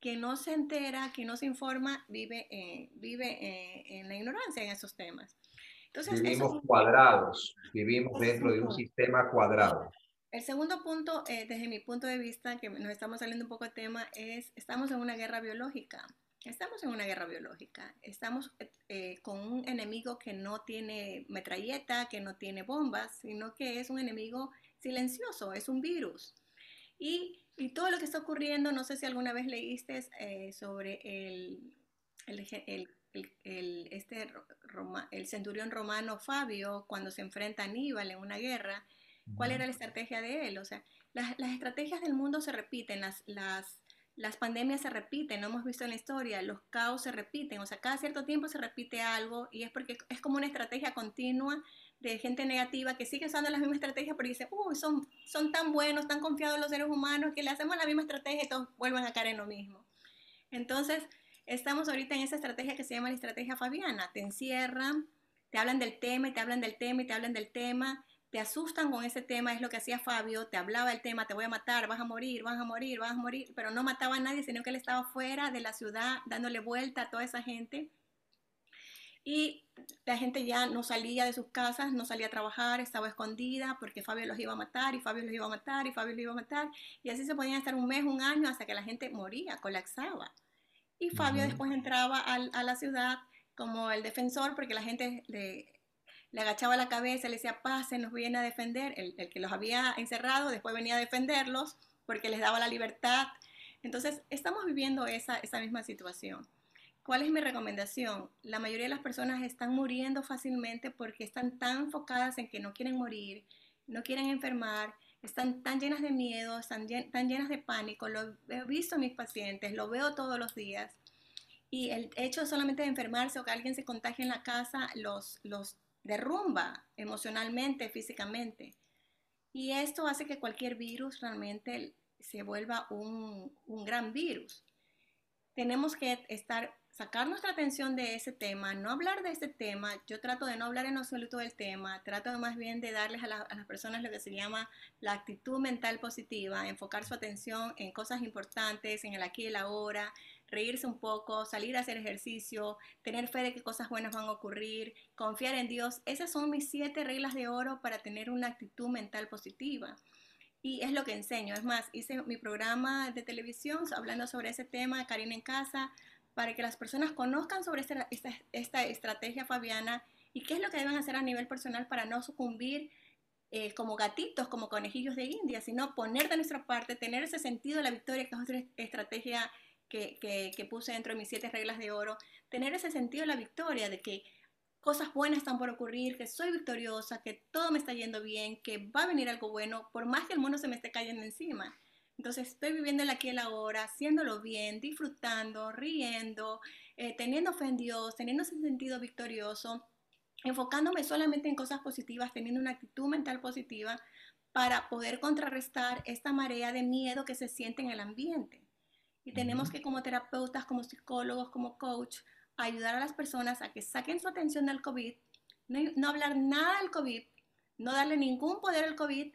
quien no se entera, quien no se informa, vive, eh, vive eh, en la ignorancia en esos temas. Entonces, vivimos cuadrados, vivimos dentro de un sistema cuadrado. El segundo punto, eh, desde mi punto de vista, que nos estamos saliendo un poco de tema, es estamos en una guerra biológica. Estamos en una guerra biológica. Estamos eh, con un enemigo que no tiene metralleta, que no tiene bombas, sino que es un enemigo silencioso, es un virus. Y Y todo lo que está ocurriendo, no sé si alguna vez leíste eh, sobre el, el, el, este el centurión romano Fabio cuando se enfrenta a Aníbal en una guerra, ¿cuál era la estrategia de él? O sea, las, las estrategias del mundo se repiten, las, las, las pandemias se repiten, lo hemos visto en la historia, los caos se repiten, o sea, cada cierto tiempo se repite algo y es porque es como una estrategia continua de gente negativa que sigue usando la misma estrategia, pero dice, uy, son, son tan buenos, tan confiados los seres humanos que le hacemos la misma estrategia y todos vuelven a caer en lo mismo. Entonces, estamos ahorita en esa estrategia que se llama la estrategia fabiana. Te encierran, te hablan del tema y te hablan del tema y te hablan del tema, te asustan con ese tema, es lo que hacía Fabio, te hablaba el tema, te voy a matar, vas a morir, vas a morir, vas a morir, pero no mataba a nadie, sino que él estaba fuera de la ciudad dándole vuelta a toda esa gente y la gente ya no salía de sus casas, no salía a trabajar, estaba escondida porque Fabio los iba a matar y Fabio los iba a matar y Fabio los iba a matar. Y así se podían estar un mes, un año hasta que la gente moría, colapsaba. Y Fabio después entraba a la ciudad como el defensor porque la gente le, le agachaba la cabeza, le decía, pasen, nos viene a defender. El, el, que los había encerrado después venía a defenderlos porque les daba la libertad. Entonces, estamos viviendo esa, esa misma situación. ¿Cuál es mi recomendación? La mayoría de las personas están muriendo fácilmente porque están tan enfocadas en que no quieren morir, no quieren enfermar, están tan llenas de miedo, están tan llenas de pánico. Lo he visto en mis pacientes, lo veo todos los días. Y el hecho solamente de enfermarse o que alguien se contagie en la casa los, los derrumba emocionalmente, físicamente. Y esto hace que cualquier virus realmente se vuelva un, un gran virus. Tenemos que estar sacar nuestra atención de ese tema, no hablar de ese tema. Yo trato de no hablar en absoluto del tema, trato más bien de darles a, las personas lo que se llama la actitud mental positiva, enfocar su atención en cosas importantes, en el aquí y el ahora, reírse un poco, salir a hacer ejercicio, tener fe de que cosas buenas van a ocurrir, confiar en Dios. Esas son mis siete reglas de oro para tener una actitud mental positiva. Y es lo que enseño. Es más, hice mi programa de televisión hablando sobre ese tema, Karina en casa, para que las personas conozcan sobre esta, estrategia fabiana y qué es lo que deben hacer a nivel personal para no sucumbir eh, como gatitos, como conejillos de India, sino poner de nuestra parte, tener ese sentido de la victoria, que es otra estrategia que, que, puse dentro de mis siete reglas de oro, tener ese sentido de la victoria, de que cosas buenas están por ocurrir, que soy victoriosa, que todo me está yendo bien, que va a venir algo bueno, por más que el mundo se me esté cayendo encima. Entonces estoy viviendo el aquí y el ahora, haciéndolo bien, disfrutando, riendo, eh, teniendo fe en Dios, teniendo ese sentido victorioso, enfocándome solamente en cosas positivas, teniendo una actitud mental positiva para poder contrarrestar esta marea de miedo que se siente en el ambiente. Y tenemos que como terapeutas, como psicólogos, como coach, ayudar a las personas a que saquen su atención del COVID, no, no hablar nada del COVID, no darle ningún poder al COVID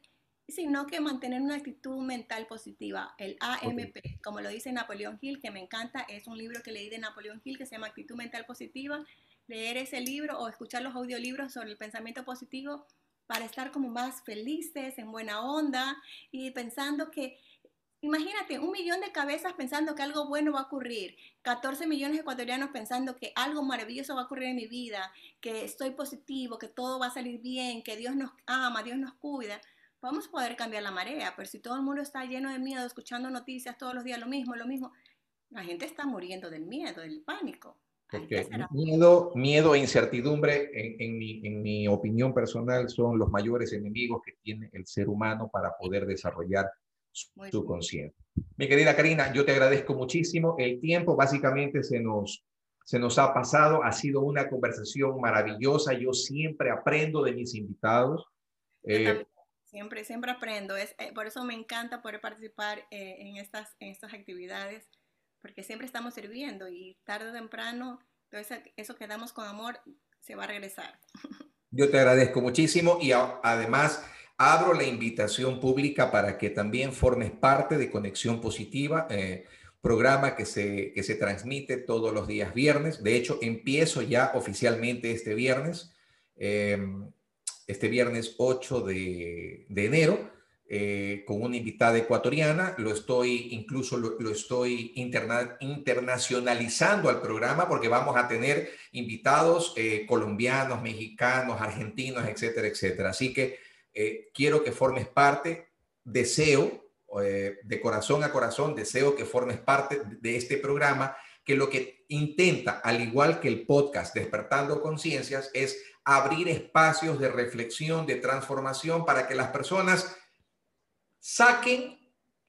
sino que mantener una actitud mental positiva. El AMP, como lo dice Napoleón Hill, que me encanta, es un libro que leí de Napoleón Hill que se llama Actitud Mental Positiva. Leer ese libro o escuchar los audiolibros sobre el pensamiento positivo para estar como más felices, en buena onda y pensando que, imagínate, un millón de cabezas pensando que algo bueno va a ocurrir, 14 millones de ecuatorianos pensando que algo maravilloso va a ocurrir en mi vida, que estoy positivo, que todo va a salir bien, que Dios nos ama, Dios nos cuida vamos a poder cambiar la marea, pero si todo el mundo está lleno de miedo, escuchando noticias todos los días, lo mismo, lo mismo, la gente está muriendo del miedo, del pánico. Porque miedo, miedo e incertidumbre, en, mi, en, mi, opinión personal, son los mayores enemigos que tiene el ser humano para poder desarrollar su, conciencia. Mi querida Karina, yo te agradezco muchísimo. El tiempo básicamente se nos, se nos ha pasado. Ha sido una conversación maravillosa. Yo siempre aprendo de mis invitados. Eh, Siempre, siempre aprendo. Es, eh, por eso me encanta poder participar eh, en, estas, en estas actividades, porque siempre estamos sirviendo y tarde o temprano todo eso, eso que damos con amor se va a regresar. *laughs* Yo te agradezco muchísimo y además abro la invitación pública para que también formes parte de Conexión Positiva, eh, programa que se, que se transmite todos los días viernes. De hecho, empiezo ya oficialmente este viernes. Eh, este viernes 8 de, enero eh, con una invitada ecuatoriana. Lo estoy, incluso lo, estoy internacionalizando al programa porque vamos a tener invitados eh, colombianos, mexicanos, argentinos, etcétera, etcétera. Así que eh, quiero que formes parte. Deseo, eh, de corazón a corazón deseo que formes parte de este programa que lo que intenta, al igual que el podcast Despertando Conciencias, es abrir espacios de reflexión, de transformación para que las personas saquen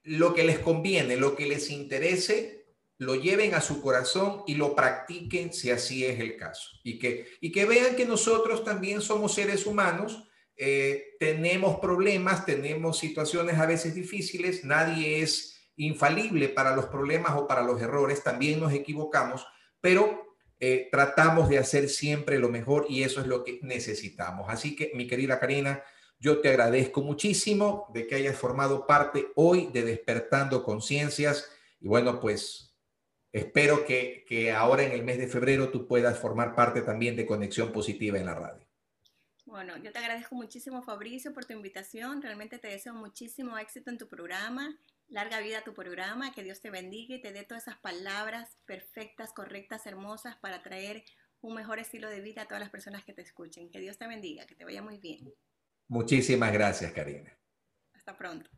lo que les conviene, lo que les interese, lo lleven a su corazón y lo practiquen si así es el caso. Y que, y que vean que nosotros también somos seres humanos, eh, tenemos problemas, tenemos situaciones a veces difíciles, nadie es infalible para los problemas o para los errores, también nos equivocamos, pero eh, tratamos de hacer siempre lo mejor y eso es lo que necesitamos. Así que, mi querida Karina, yo te agradezco muchísimo de que hayas formado parte hoy de Despertando Conciencias y bueno, pues espero que, que ahora en el mes de febrero tú puedas formar parte también de Conexión Positiva en la radio. Bueno, yo te agradezco muchísimo, Fabricio, por tu invitación. Realmente te deseo muchísimo éxito en tu programa. Larga vida a tu programa. Que Dios te bendiga y te dé todas esas palabras perfectas, correctas, hermosas para traer un mejor estilo de vida a todas las personas que te escuchen. Que Dios te bendiga, que te vaya muy bien. Muchísimas gracias, Karina. Hasta pronto.